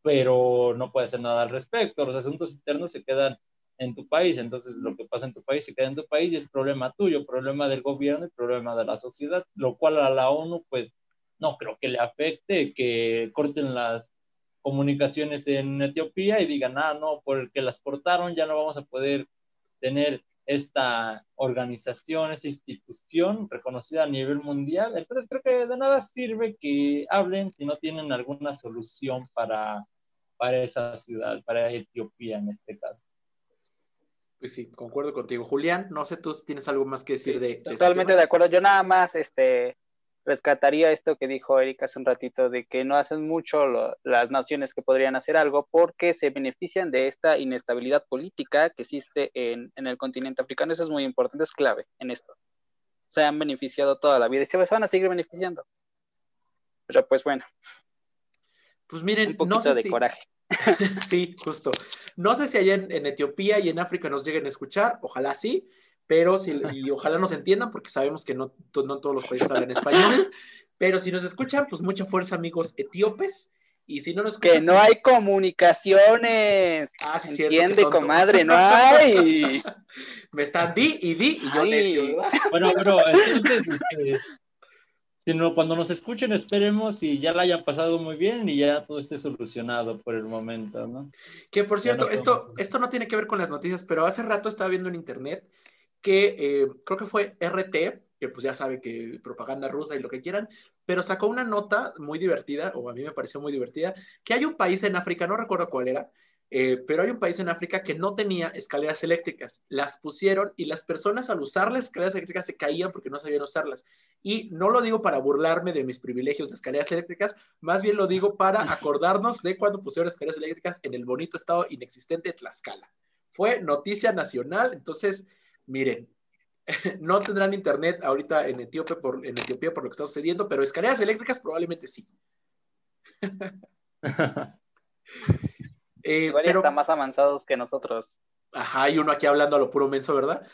pero no puede hacer nada al respecto. Los asuntos internos se quedan en tu país, entonces lo que pasa en tu país se queda en tu país y es problema tuyo, problema del gobierno y problema de la sociedad, lo cual a la ONU pues no creo que le afecte que corten las comunicaciones en Etiopía y digan, ah, no, porque las cortaron ya no vamos a poder tener esta organización, esta institución reconocida a nivel mundial. Entonces creo que de nada sirve que hablen si no tienen alguna solución para, para esa ciudad, para Etiopía en este caso. Pues sí, concuerdo contigo. Julián, no sé tú si tienes algo más que decir de... Este totalmente de acuerdo. Yo nada más, este, rescataría esto que dijo Erika hace un ratito, de que no hacen mucho las naciones que podrían hacer algo porque se benefician de esta inestabilidad política que existe en, el continente africano. Eso es muy importante, es clave en esto. Se han beneficiado toda la vida y se van a seguir beneficiando. Pero pues bueno. Pues miren, un poquito de coraje. sí, justo. No sé si allá en, Etiopía y en África nos lleguen a escuchar, ojalá sí, pero si, y ojalá nos entiendan porque sabemos que no, no todos los países hablan español, pero si nos escuchan, pues mucha fuerza amigos etíopes. Y si no nos escuchan, Que no hay comunicaciones. Ah, sí, Entiende, comadre, no hay. Me están di y di y yo necio, Bueno, pero entonces, sino cuando nos escuchen esperemos y ya la hayan pasado muy bien y ya todo esté solucionado por el momento, ¿no? Que por cierto, esto, esto no tiene que ver con las noticias, pero hace rato estaba viendo en internet que eh, creo que fue RT, que pues ya sabe que propaganda rusa y lo que quieran, pero sacó una nota muy divertida, o a mí me pareció muy divertida, que hay un país en África, no recuerdo cuál era, eh, pero hay un país en África que no tenía escaleras eléctricas. Las pusieron y las personas al usar las escaleras eléctricas se caían porque no sabían usarlas. Y no lo digo para burlarme de mis privilegios de escaleras eléctricas, más bien lo digo para acordarnos de cuando pusieron escaleras eléctricas en el bonito estado inexistente de Tlaxcala. Fue noticia nacional, entonces, miren, no tendrán internet ahorita en Etiopía por, en Etiopía por lo que está sucediendo, pero escaleras eléctricas probablemente sí. Eh, Igual pero... están más avanzados que nosotros. Ajá, y uno aquí hablando a lo puro menso, ¿verdad?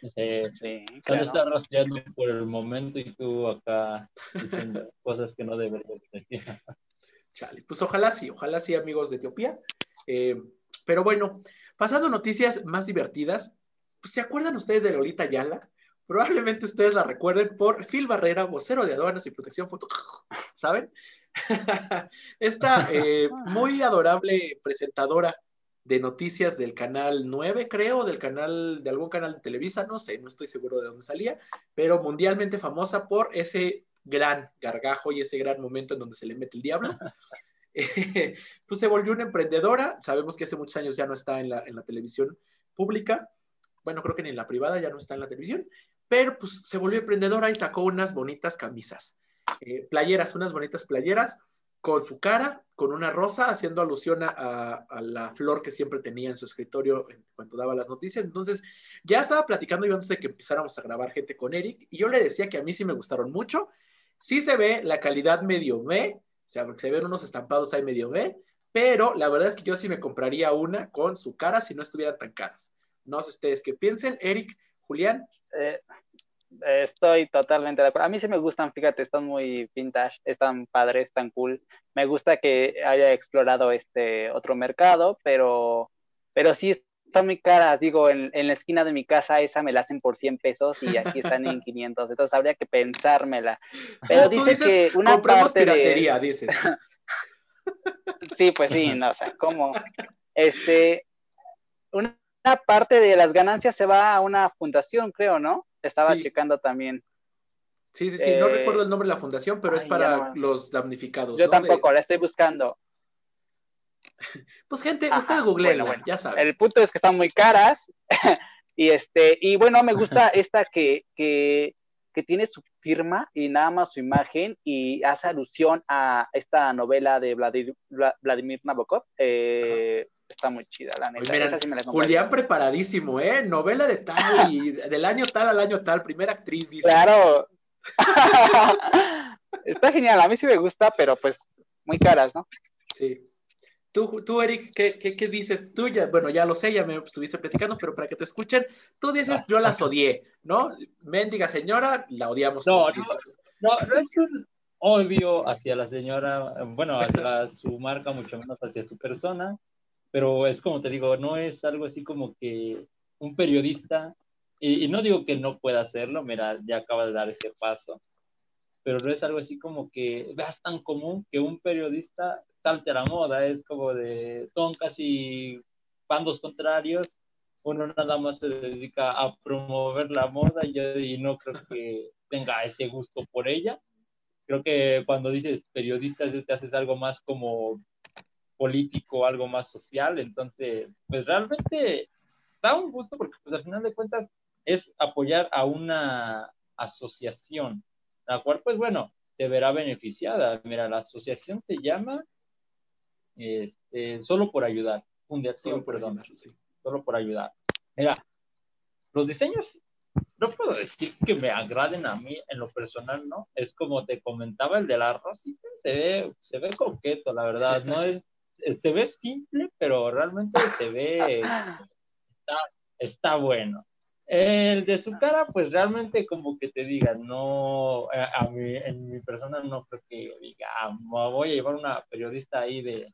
Sí, sí. Claro. está rastreando por el momento y tú acá diciendo cosas que no deberías decir. Chale, pues ojalá sí, ojalá sí, amigos de Etiopía. Eh, pero bueno, pasando a noticias más divertidas, pues, ¿se acuerdan ustedes de Lolita Yala? Probablemente ustedes la recuerden por Phil Barrera, vocero de aduanas y protección foto, ¿saben? Esta eh, muy adorable presentadora de noticias del canal 9, creo, del canal, de algún canal de Televisa, no sé, no estoy seguro de dónde salía, pero mundialmente famosa por ese gran gargajo y ese gran momento en donde se le mete el diablo. pues se volvió una emprendedora, sabemos que hace muchos años ya no está en la, en la televisión pública, bueno, creo que ni en la privada ya no está en la televisión, pero pues se volvió emprendedora y sacó unas bonitas camisas. Eh, playeras, unas bonitas playeras con su cara, con una rosa, haciendo alusión a, la flor que siempre tenía en su escritorio cuando daba las noticias. Entonces, ya estaba platicando yo antes de que empezáramos a grabar gente con Eric, y yo le decía que a mí sí me gustaron mucho. Sí se ve la calidad medio B, o sea, porque se ven unos estampados ahí medio B, pero la verdad es que yo sí me compraría una con su cara si no estuvieran tan caras. No sé ustedes qué piensen. Eric, Julián. Eh, Estoy totalmente de acuerdo. A mí sí me gustan, fíjate, están muy vintage, están padres, están cool. Me gusta que haya explorado este otro mercado, pero, pero sí están muy caras. Digo, en, la esquina de mi casa esa me la hacen por 100 pesos y aquí están en 500. Entonces habría que pensármela. Pero dice que una parte piratería, dices. sí, pues sí, no, o sea, ¿cómo? Este, una parte de las ganancias se va a una fundación, creo, ¿no? Estaba checando también. Sí, sí, sí, no eh, recuerdo el nombre de la fundación, pero es para los damnificados. Yo tampoco, la estoy buscando. Pues gente, usted google ya sabe. El punto es que están muy caras. y este, y bueno, me gusta esta que, que, que, tiene su firma y nada más su imagen y hace alusión a esta novela de Vladimir, Nabokov. Eh, está muy chida, la neta. Julián preparadísimo, ¿eh? Novela de tal y del año tal al año tal, primera actriz, dice. Claro. está genial, a mí sí me gusta, pero pues muy caras, ¿no? Sí. Tú, tú Eric, ¿qué, qué, dices? Tú ya, bueno, ya lo sé, ya me estuviste platicando, pero para que te escuchen, tú dices, yo las odié, ¿no? Méndiga señora, la odiamos. No, no, no, no, es un obvio hacia la señora, bueno, hacia su marca, mucho menos hacia su persona pero es como te digo, no es algo así como que un periodista, y, no digo que no pueda hacerlo, mira, ya acaba de dar ese paso, pero no es algo así como que veas tan común que un periodista salte a la moda, es como de, son casi bandos contrarios, uno nada más se dedica a promover la moda y, y no creo que tenga ese gusto por ella. Creo que cuando dices periodista te haces algo más como político, algo más social, entonces, pues realmente da un gusto porque pues al final de cuentas es apoyar a una asociación, la cual pues bueno, te verá beneficiada. Mira, la asociación se llama este, Solo por Ayudar, Fundación, perdón, solo por ayudar. Mira, los diseños no puedo decir que me agraden a mí en lo personal, ¿no? Es como te comentaba el del arroz, se ve, se ve coqueto, la verdad, no es, se ve simple, pero realmente se ve, está, está bueno. El de su cara, pues realmente como que te diga, no, a, mí, en mi persona no creo que diga, ah, voy a llevar una periodista ahí de,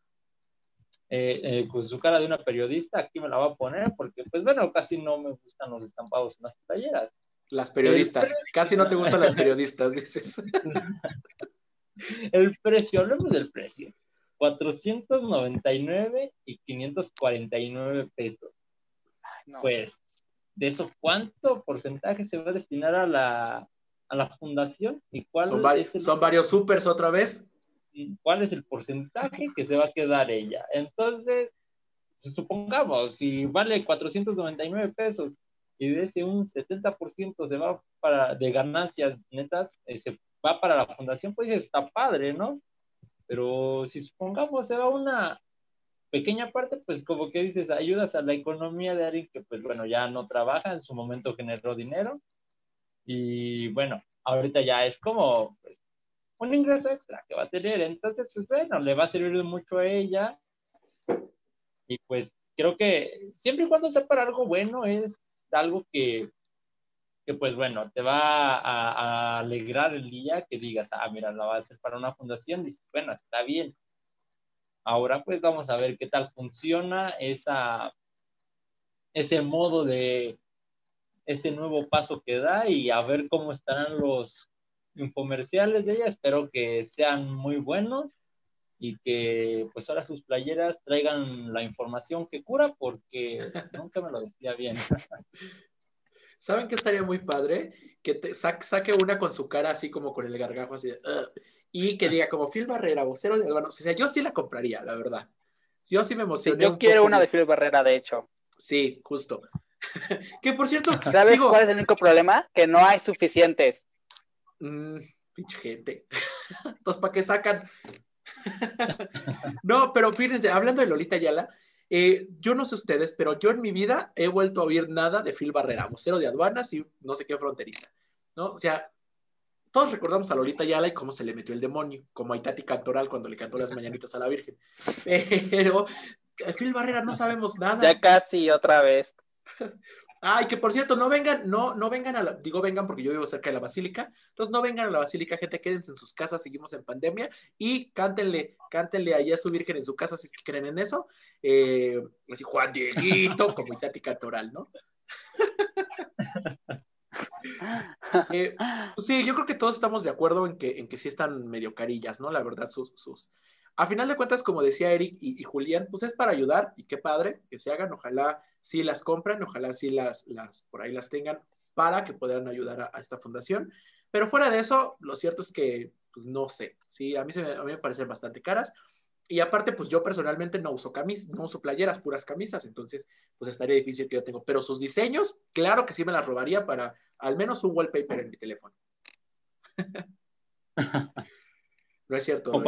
eh, eh, con su cara de una periodista, aquí me la va a poner, porque pues bueno, casi no me gustan los estampados en las talleras. Las periodistas, casi no te gustan las periodistas, dices. el precio, hablemos del precio. 499 y 549 pesos. Pues de eso, ¿cuánto porcentaje se va a destinar a la, a la fundación? ¿Y cuál son, varios, son varios supers otra vez. ¿Cuál es el porcentaje que se va a quedar ella? Entonces, supongamos, si vale 499 pesos y de ese un 70% se va para, de ganancias netas, eh, se va para la fundación, pues está padre, ¿no? Pero si supongamos se va una pequeña parte, pues como que dices, ayudas a la economía de alguien que, pues bueno, ya no trabaja, en su momento generó dinero. Y bueno, ahorita ya es como pues, un ingreso extra que va a tener, entonces, pues bueno, le va a servir mucho a ella. Y pues creo que siempre y cuando sea para algo bueno es algo que, que pues bueno, te va a, a alegrar el día que digas, ah, mira, la va a hacer para una fundación, dices, bueno, está bien, Ahora pues vamos a ver qué tal funciona esa, ese modo de ese nuevo paso que da y a ver cómo estarán los infomerciales de ella. Espero que sean muy buenos y que pues ahora sus playeras traigan la información que cura porque nunca me lo decía bien. ¿Saben qué estaría muy padre? Que te saque una con su cara así como con el gargajo así de, y que diga como Phil Barrera, vocero de Albano. O sea, yo sí la compraría, la verdad. Yo sí me emocioné. yo quiero una de Phil Barrera, de hecho. Sí, justo. que por cierto. ¿Sabes cuál es el único problema? Que no hay suficientes. Mmm, pinche gente. Entonces, ¿para qué sacan? no, pero fíjense, hablando de Lolita Yala, eh, yo no sé ustedes, pero yo en mi vida he vuelto a oír nada de Phil Barrera, vocero de aduanas y no sé qué fronteriza. ¿no? O sea, todos recordamos a Lolita Yala y cómo se le metió el demonio, como a Itati Cantoral cuando le cantó las mañanitas a la Virgen. Pero Phil Barrera no sabemos nada. Ya casi otra vez. Ay, que por cierto, no vengan, no, no vengan a la, digo vengan porque yo vivo cerca de la basílica, entonces no vengan a la basílica, gente, quédense en sus casas, seguimos en pandemia y cántenle, cántenle allá a su virgen en su casa si es que creen en eso, eh, así Juan Dieguito, como Itati Cantoral, ¿no? Eh, pues sí, yo creo que todos estamos de acuerdo en que, en que sí están medio carillas, ¿no? La verdad, sus, sus... A final de cuentas, como decía Eric y, Julián, pues es para ayudar y qué padre que se hagan. Ojalá sí las compren, ojalá sí las, las por ahí las tengan para que puedan ayudar a, esta fundación. Pero fuera de eso, lo cierto es que, pues no sé, sí, a mí, se me, a mí me parecen bastante caras. Y aparte, pues yo personalmente no uso camisas, no uso playeras, puras camisas, entonces pues estaría difícil que yo tengo. Pero sus diseños, claro que sí me las robaría para al menos un wallpaper en mi teléfono. no es cierto. No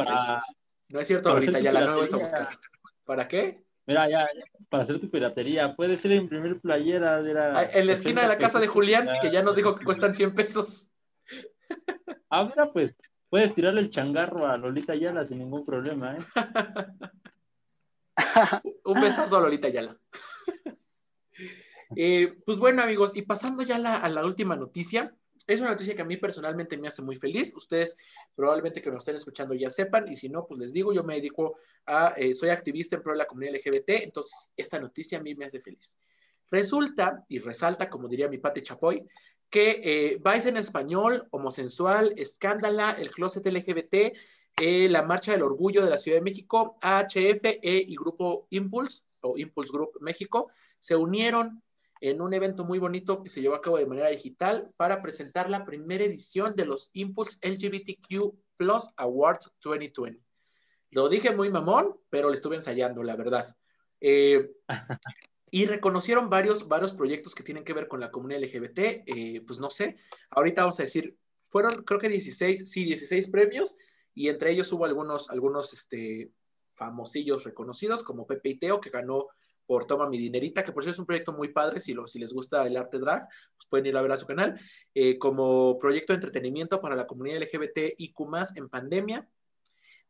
es cierto, ahorita ya la nueva a buscar. ¿Para qué? Mira, ya, para hacer tu piratería, puede ser imprimir playera de la... Ah, en la esquina de la casa de Julián, que ya nos dijo que cuestan 100 pesos. ah, mira, pues, Puedes tirarle el changarro a Lolita Ayala sin ningún problema, ¿eh? Un besazo a Lolita Ayala. Eh, pues bueno, amigos, y pasando ya a la última noticia, es una noticia que a mí personalmente me hace muy feliz. Ustedes probablemente que nos estén escuchando ya sepan, y si no, pues les digo, yo me dedico a, eh, soy activista en pro de la comunidad LGBT, entonces esta noticia a mí me hace feliz. Resulta y resalta, como diría mi Pate Chapoy, que eh, Vice en español, Homosensual, Escándala, el Closet LGBT, eh, la Marcha del Orgullo de la Ciudad de México, AHF e y Grupo Impulse o Impulse Group México se unieron en un evento muy bonito que se llevó a cabo de manera digital para presentar la primera edición de los Impulse LGBTQ Plus Awards 2020. Lo dije muy mamón, pero le estuve ensayando, la verdad. Eh, y reconocieron varios, varios proyectos que tienen que ver con la comunidad LGBT, eh, pues no sé, ahorita vamos a decir, fueron creo que 16, sí, 16 premios, y entre ellos hubo algunos, algunos este, famosillos reconocidos, como Pepe y Teo, que ganó por Toma Mi Dinerita, que por cierto es un proyecto muy padre, si, lo, si les gusta el arte drag, pues pueden ir a ver a su canal, eh, como proyecto de entretenimiento para la comunidad LGBT y en pandemia.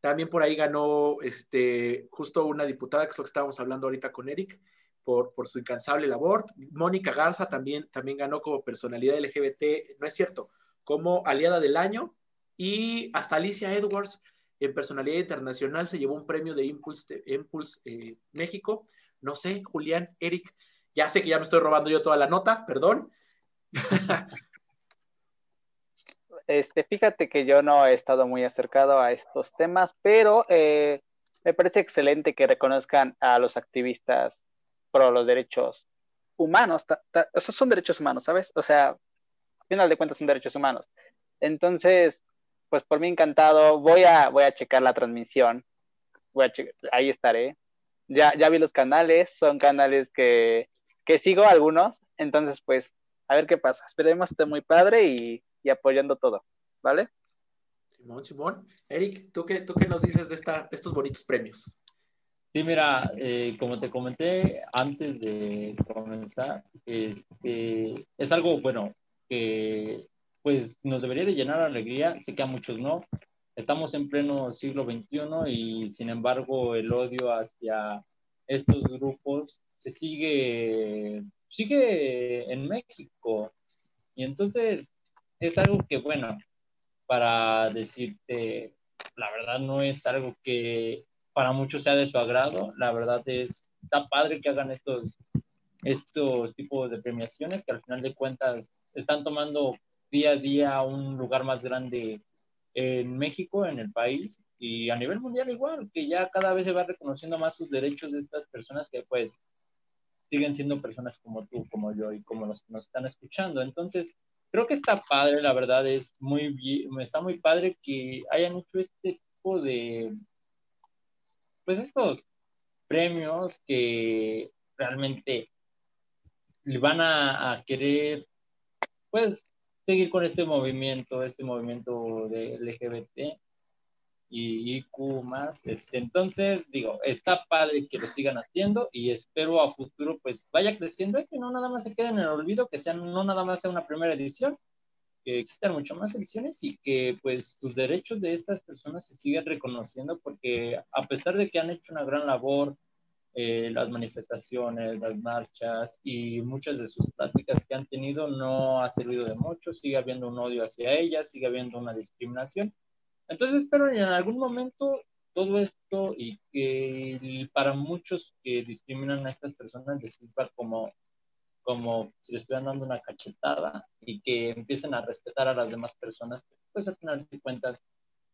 También por ahí ganó este, justo una diputada, que es lo que estábamos hablando ahorita con Eric, por, por su incansable labor. Mónica Garza también, también ganó como personalidad LGBT, no es cierto, como aliada del año. Y hasta Alicia Edwards, en personalidad internacional, se llevó un premio de Impulse, Impulse eh, México no sé, Julián, Eric, ya sé que ya me estoy robando yo toda la nota, perdón. Este, fíjate que yo no he estado muy acercado a estos temas, pero eh, me parece excelente que reconozcan a los activistas pro los derechos humanos. Esos son derechos humanos, ¿sabes? O sea, al final de cuentas son derechos humanos. Entonces, pues por mí encantado, voy a, voy a checar la transmisión. Ahí estaré ya, ya vi los canales, son canales que, sigo algunos, entonces pues a ver qué pasa. Esperemos esté muy padre y, apoyando todo, ¿vale? Simón, Simón. Eric, ¿tú qué, tú qué nos dices de esta, estos bonitos premios? Sí, mira, eh, como te comenté antes de comenzar, este, es algo, bueno, que pues nos debería de llenar de alegría, sé que a muchos no, estamos en pleno siglo XXI y sin embargo el odio hacia estos grupos se sigue, sigue en México. Y entonces es algo que, bueno, para decirte, la verdad no es algo que para muchos sea de su agrado, la verdad es, está padre que hagan estos, estos tipos de premiaciones que al final de cuentas están tomando día a día un lugar más grande en México, en el país, y a nivel mundial igual, que ya cada vez se va reconociendo más sus derechos de estas personas que pues siguen siendo personas como tú, como yo y como los que nos están escuchando. Entonces, creo que está padre, la verdad es muy bien, está muy padre que hayan hecho este tipo de, pues estos premios que realmente van a, a querer, pues, seguir con este movimiento, este movimiento de LGBT y IQ más. Este, entonces, digo, está padre que lo sigan haciendo y espero a futuro pues vaya creciendo y que no nada más se quede en el olvido, que sea no nada más sea una primera edición, que existan mucho más ediciones y que pues sus derechos de estas personas se sigan reconociendo porque a pesar de que han hecho una gran labor, eh, las manifestaciones, las marchas y muchas de sus prácticas que han tenido no ha servido de mucho, sigue habiendo un odio hacia ellas, sigue habiendo una discriminación. Entonces espero en algún momento todo esto y que para muchos que discriminan a estas personas les sirva como, como si les estuvieran dando una cachetada y que empiecen a respetar a las demás personas, pues al final de cuentas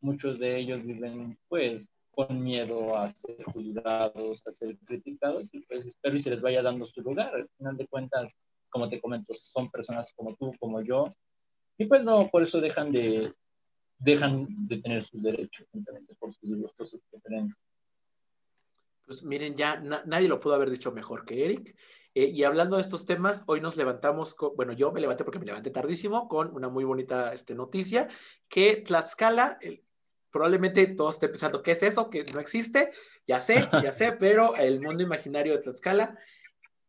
muchos de ellos viven pues con miedo a ser juzgados, a ser criticados, y pues espero y se les vaya dando su lugar. Al final de cuentas, como te comento, son personas como tú, como yo, y pues no, por eso dejan de, dejan de tener sus derechos, simplemente por sus gustos, sus preferencias. Pues miren, ya nadie lo pudo haber dicho mejor que Eric. Eh, y hablando de estos temas, hoy nos levantamos, con, bueno, yo me levanté porque me levanté tardísimo con una muy bonita este, noticia, que Tlaxcala, el, probablemente todos estén pensando, ¿qué es eso? Que no existe. Ya sé, ya sé, pero el mundo imaginario de Tlaxcala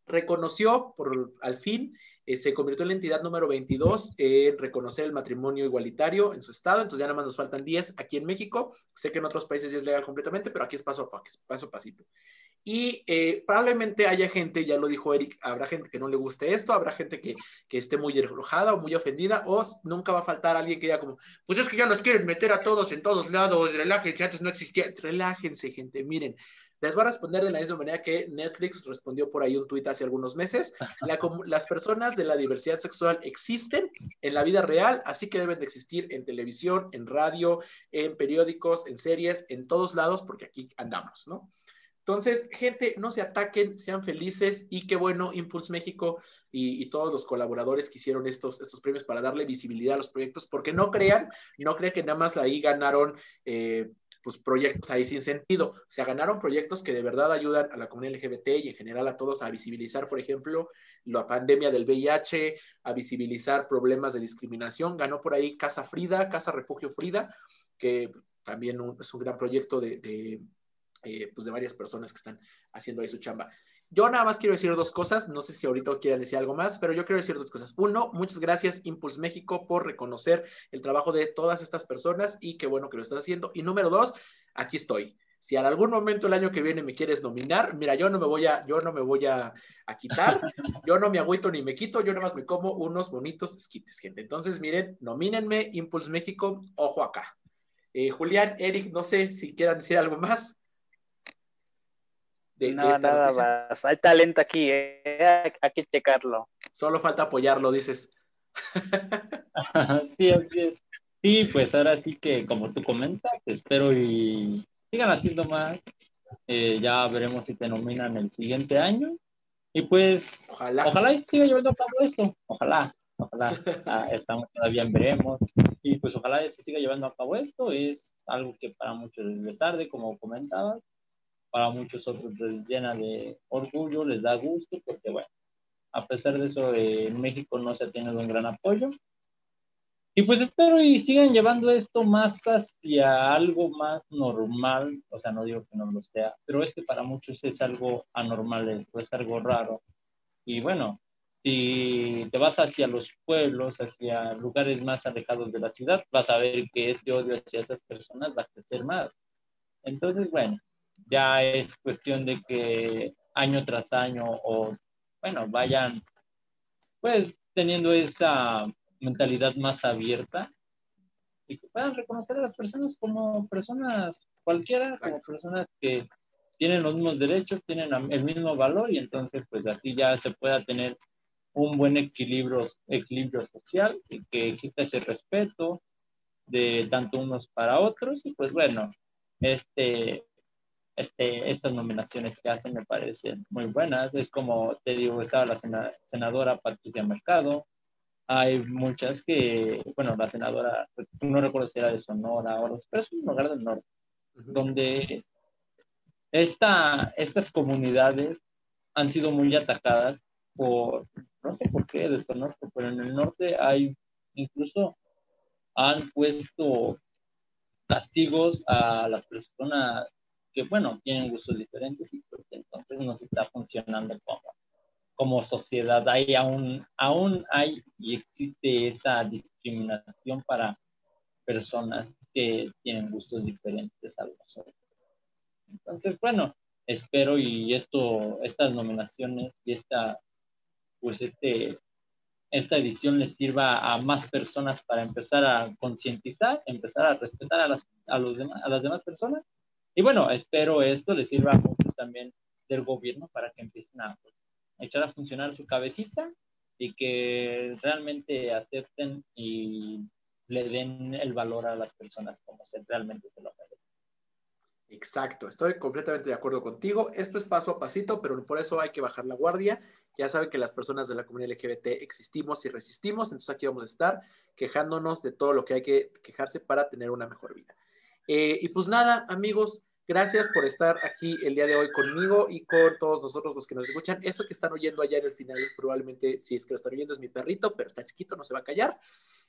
reconoció por al fin, eh, se convirtió en la entidad número 22 en reconocer el matrimonio igualitario en su estado, entonces ya nada más nos faltan 10 aquí en México. Sé que en otros países ya es legal completamente, pero aquí es paso a paso, paso a pasito. Y eh, probablemente haya gente, ya lo dijo Eric, habrá gente que no le guste esto, habrá gente que, que esté muy enojada o muy ofendida, o nunca va a faltar alguien que diga como, pues es que ya nos quieren meter a todos en todos lados, relájense, antes no existía, relájense gente, miren, les voy a responder de la misma manera que Netflix respondió por ahí un tuit hace algunos meses. las personas de la diversidad sexual existen en la vida real, así que deben de existir en televisión, en radio, en periódicos, en series, en todos lados, porque aquí andamos, ¿no? Entonces, gente, no se ataquen, sean felices y qué bueno, Impulse México y, todos los colaboradores que hicieron estos, estos premios para darle visibilidad a los proyectos, porque no crean, no crean que nada más ahí ganaron eh, pues proyectos ahí sin sentido. Se ganaron proyectos que de verdad ayudan a la comunidad LGBT y en general a todos a visibilizar, por ejemplo, la pandemia del VIH, a visibilizar problemas de discriminación. Ganó por ahí Casa Frida, Casa Refugio Frida, que también es un gran proyecto de, eh, pues de varias personas que están haciendo ahí su chamba. Yo nada más quiero decir dos cosas, no sé si ahorita quieran decir algo más, pero yo quiero decir dos cosas. Uno, muchas gracias Impulse México por reconocer el trabajo de todas estas personas y qué bueno que lo estás haciendo. Y número dos, aquí estoy. Si en algún momento el año que viene me quieres nominar, mira, yo no me voy a, yo no me voy a, quitar, yo no me agüito ni me quito, yo nada más me como unos bonitos esquites, gente. Entonces, miren, nomínenme, Impulse México, ojo acá. Eh, Julián, Eric, no sé si quieran decir algo más no, nada más. Hay talento aquí, ¿eh? hay que checarlo. Solo falta apoyarlo, dices. sí, Sí, pues ahora sí que, como tú comentas, espero y sigan haciendo más. Eh, ya veremos si te nominan el siguiente año. Y pues, ojalá, ojalá siga llevando a cabo esto. Ojalá, ojalá. Ah, estamos todavía en veremos. Y pues ojalá se siga llevando a cabo esto. Es algo que para muchos les arde, como comentabas para muchos otros les llena de orgullo, les da gusto, porque bueno, a pesar de eso, eh, en México no se ha tenido un gran apoyo. Y pues espero y sigan llevando esto más hacia algo más normal, o sea, no digo que no lo sea, pero es que para muchos es algo anormal esto, es algo raro. Y bueno, si te vas hacia los pueblos, hacia lugares más alejados de la ciudad, vas a ver que este odio hacia esas personas va a crecer más. Entonces, bueno, ya es cuestión de que año tras año o, bueno, vayan pues teniendo esa mentalidad más abierta y que puedan reconocer a las personas como personas cualquiera, como personas que tienen los mismos derechos, tienen el mismo valor y entonces pues así ya se pueda tener un buen equilibrio, equilibrio social y que exista ese respeto de tanto unos para otros y pues bueno, este este, estas nominaciones que hacen me parecen muy buenas. Es como te digo, estaba la senadora Patricia Mercado. Hay muchas que, bueno, la senadora, pues, no recuerdo si era de Sonora o pero es un lugar del norte, donde esta, estas comunidades han sido muy atacadas por, no sé por qué, desconozco, pero en el norte hay incluso han puesto castigos a las personas que, bueno, tienen gustos diferentes y pues entonces nos está funcionando como, como sociedad. Hay aún, aún hay y existe esa discriminación para personas que tienen gustos diferentes a nosotros. Entonces, bueno, espero y esto, estas nominaciones y esta, pues este, esta edición les sirva a más personas para empezar a concientizar, empezar a respetar a las, a, los a las demás personas y bueno, espero esto les sirva mucho también del gobierno para que empiecen a, pues, echar a funcionar su cabecita y que realmente acepten y le den el valor a las personas como se realmente se lo merecen. Exacto, estoy completamente de acuerdo contigo. Esto es paso a pasito, pero por eso hay que bajar la guardia. Ya saben que las personas de la comunidad LGBT existimos y resistimos, entonces aquí vamos a estar quejándonos de todo lo que hay que quejarse para tener una mejor vida. Eh, y pues nada, amigos, gracias por estar aquí el día de hoy conmigo y con todos nosotros los que nos escuchan. Eso que están oyendo allá en el final, probablemente, si es que lo están oyendo, es mi perrito, pero está chiquito, no se va a callar.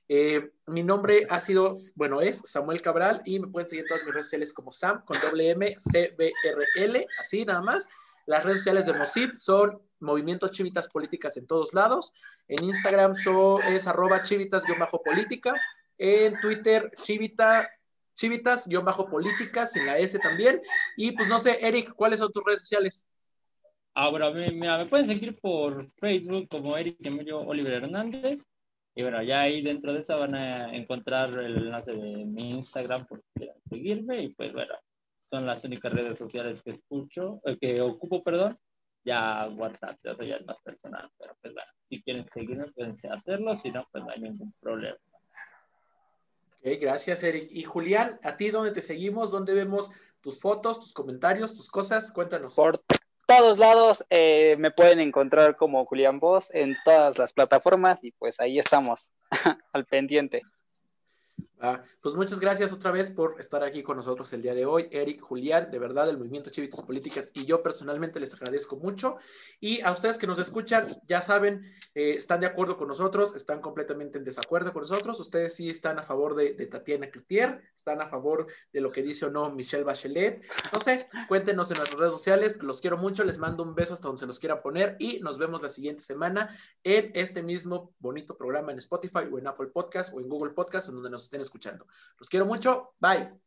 Eh, mi nombre ha sido, bueno, es Samuel Cabral y me pueden seguir en todas mis redes sociales como Sam con doble M, C, B, R, L, así nada más. Las redes sociales de MOSIP son Movimientos Chivitas Políticas en todos lados. En Instagram es arroba chivitas-política. En Twitter, chivita Chivitas, guion bajo políticas, en la S también. Y pues no sé, Eric, ¿cuáles son tus redes sociales? Ahora, me, me, pueden seguir por Facebook como Eric Emilio Oliver Hernández. Y bueno, ya ahí dentro de esa van a encontrar el enlace de mi Instagram por quieran seguirme. Y pues bueno, son las únicas redes sociales que escucho, eh, que ocupo, perdón. Ya WhatsApp, ya soy el más personal. Pero pues bueno, si quieren seguirme, pueden hacerlo. Si no, pues no hay ningún problema gracias, Eric. Y Julián, ¿a ti dónde te seguimos? ¿Dónde vemos tus fotos, tus comentarios, tus cosas? Cuéntanos. Por todos lados eh, me pueden encontrar como Julián Voz en todas las plataformas y pues ahí estamos al pendiente. Ah, pues muchas gracias otra vez por estar aquí con nosotros el día de hoy. Eric, Julián, de verdad, el Movimiento Chivitas Políticas y yo personalmente les agradezco mucho. Y a ustedes que nos escuchan, ya saben, eh, están de acuerdo con nosotros, están completamente en desacuerdo con nosotros. Ustedes sí están a favor de, Tatiana Cloutier, están a favor de lo que dice o no Michelle Bachelet. No sé, cuéntenos en nuestras redes sociales. Los quiero mucho, les mando un beso hasta donde se los quiera poner y nos vemos la siguiente semana en este mismo bonito programa en Spotify o en Apple Podcast o en Google Podcast, en donde nos estén escuchando. Los quiero mucho. Bye.